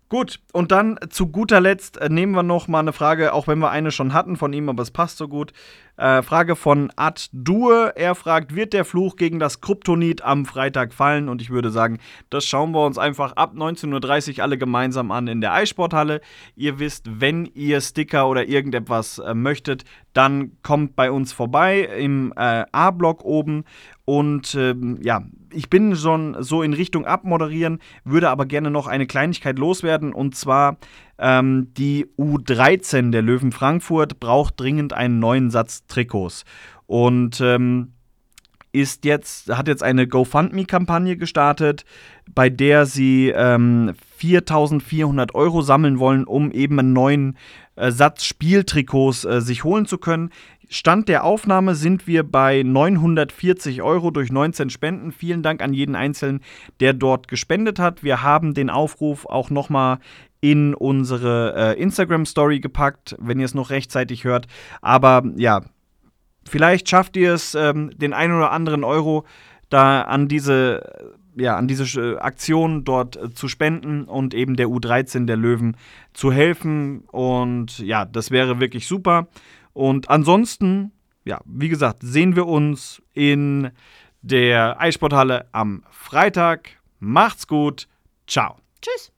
Speaker 1: Gut, und dann zu guter Letzt äh, nehmen wir noch mal eine Frage, auch wenn wir eine schon hatten von ihm, aber es passt so gut. Äh, Frage von Ad Due. Er fragt, wird der Fluch gegen das Kryptonit am Freitag fallen? Und ich würde sagen, das schauen wir uns einfach ab 19.30 Uhr alle gemeinsam an in der Eissporthalle. Ihr wisst, wenn ihr Sticker oder irgendetwas äh, möchtet, dann kommt bei uns vorbei im äh, A-Block oben. Und ähm, ja, ich bin schon so in Richtung Abmoderieren, würde aber gerne noch eine Kleinigkeit loswerden. Und zwar ähm, die U13 der Löwen Frankfurt braucht dringend einen neuen Satz Trikots. Und ähm, ist jetzt, hat jetzt eine GoFundMe-Kampagne gestartet, bei der sie ähm, 4.400 Euro sammeln wollen, um eben einen neuen äh, Satz Spieltrikots äh, sich holen zu können. Stand der Aufnahme sind wir bei 940 Euro durch 19 Spenden. Vielen Dank an jeden Einzelnen, der dort gespendet hat. Wir haben den Aufruf auch nochmal in unsere äh, Instagram-Story gepackt, wenn ihr es noch rechtzeitig hört. Aber ja, vielleicht schafft ihr es, ähm, den einen oder anderen Euro da an diese, ja, an diese äh, Aktion dort äh, zu spenden und eben der U13 der Löwen zu helfen. Und ja, das wäre wirklich super. Und ansonsten, ja, wie gesagt, sehen wir uns in der Eissporthalle am Freitag. Macht's gut. Ciao.
Speaker 2: Tschüss.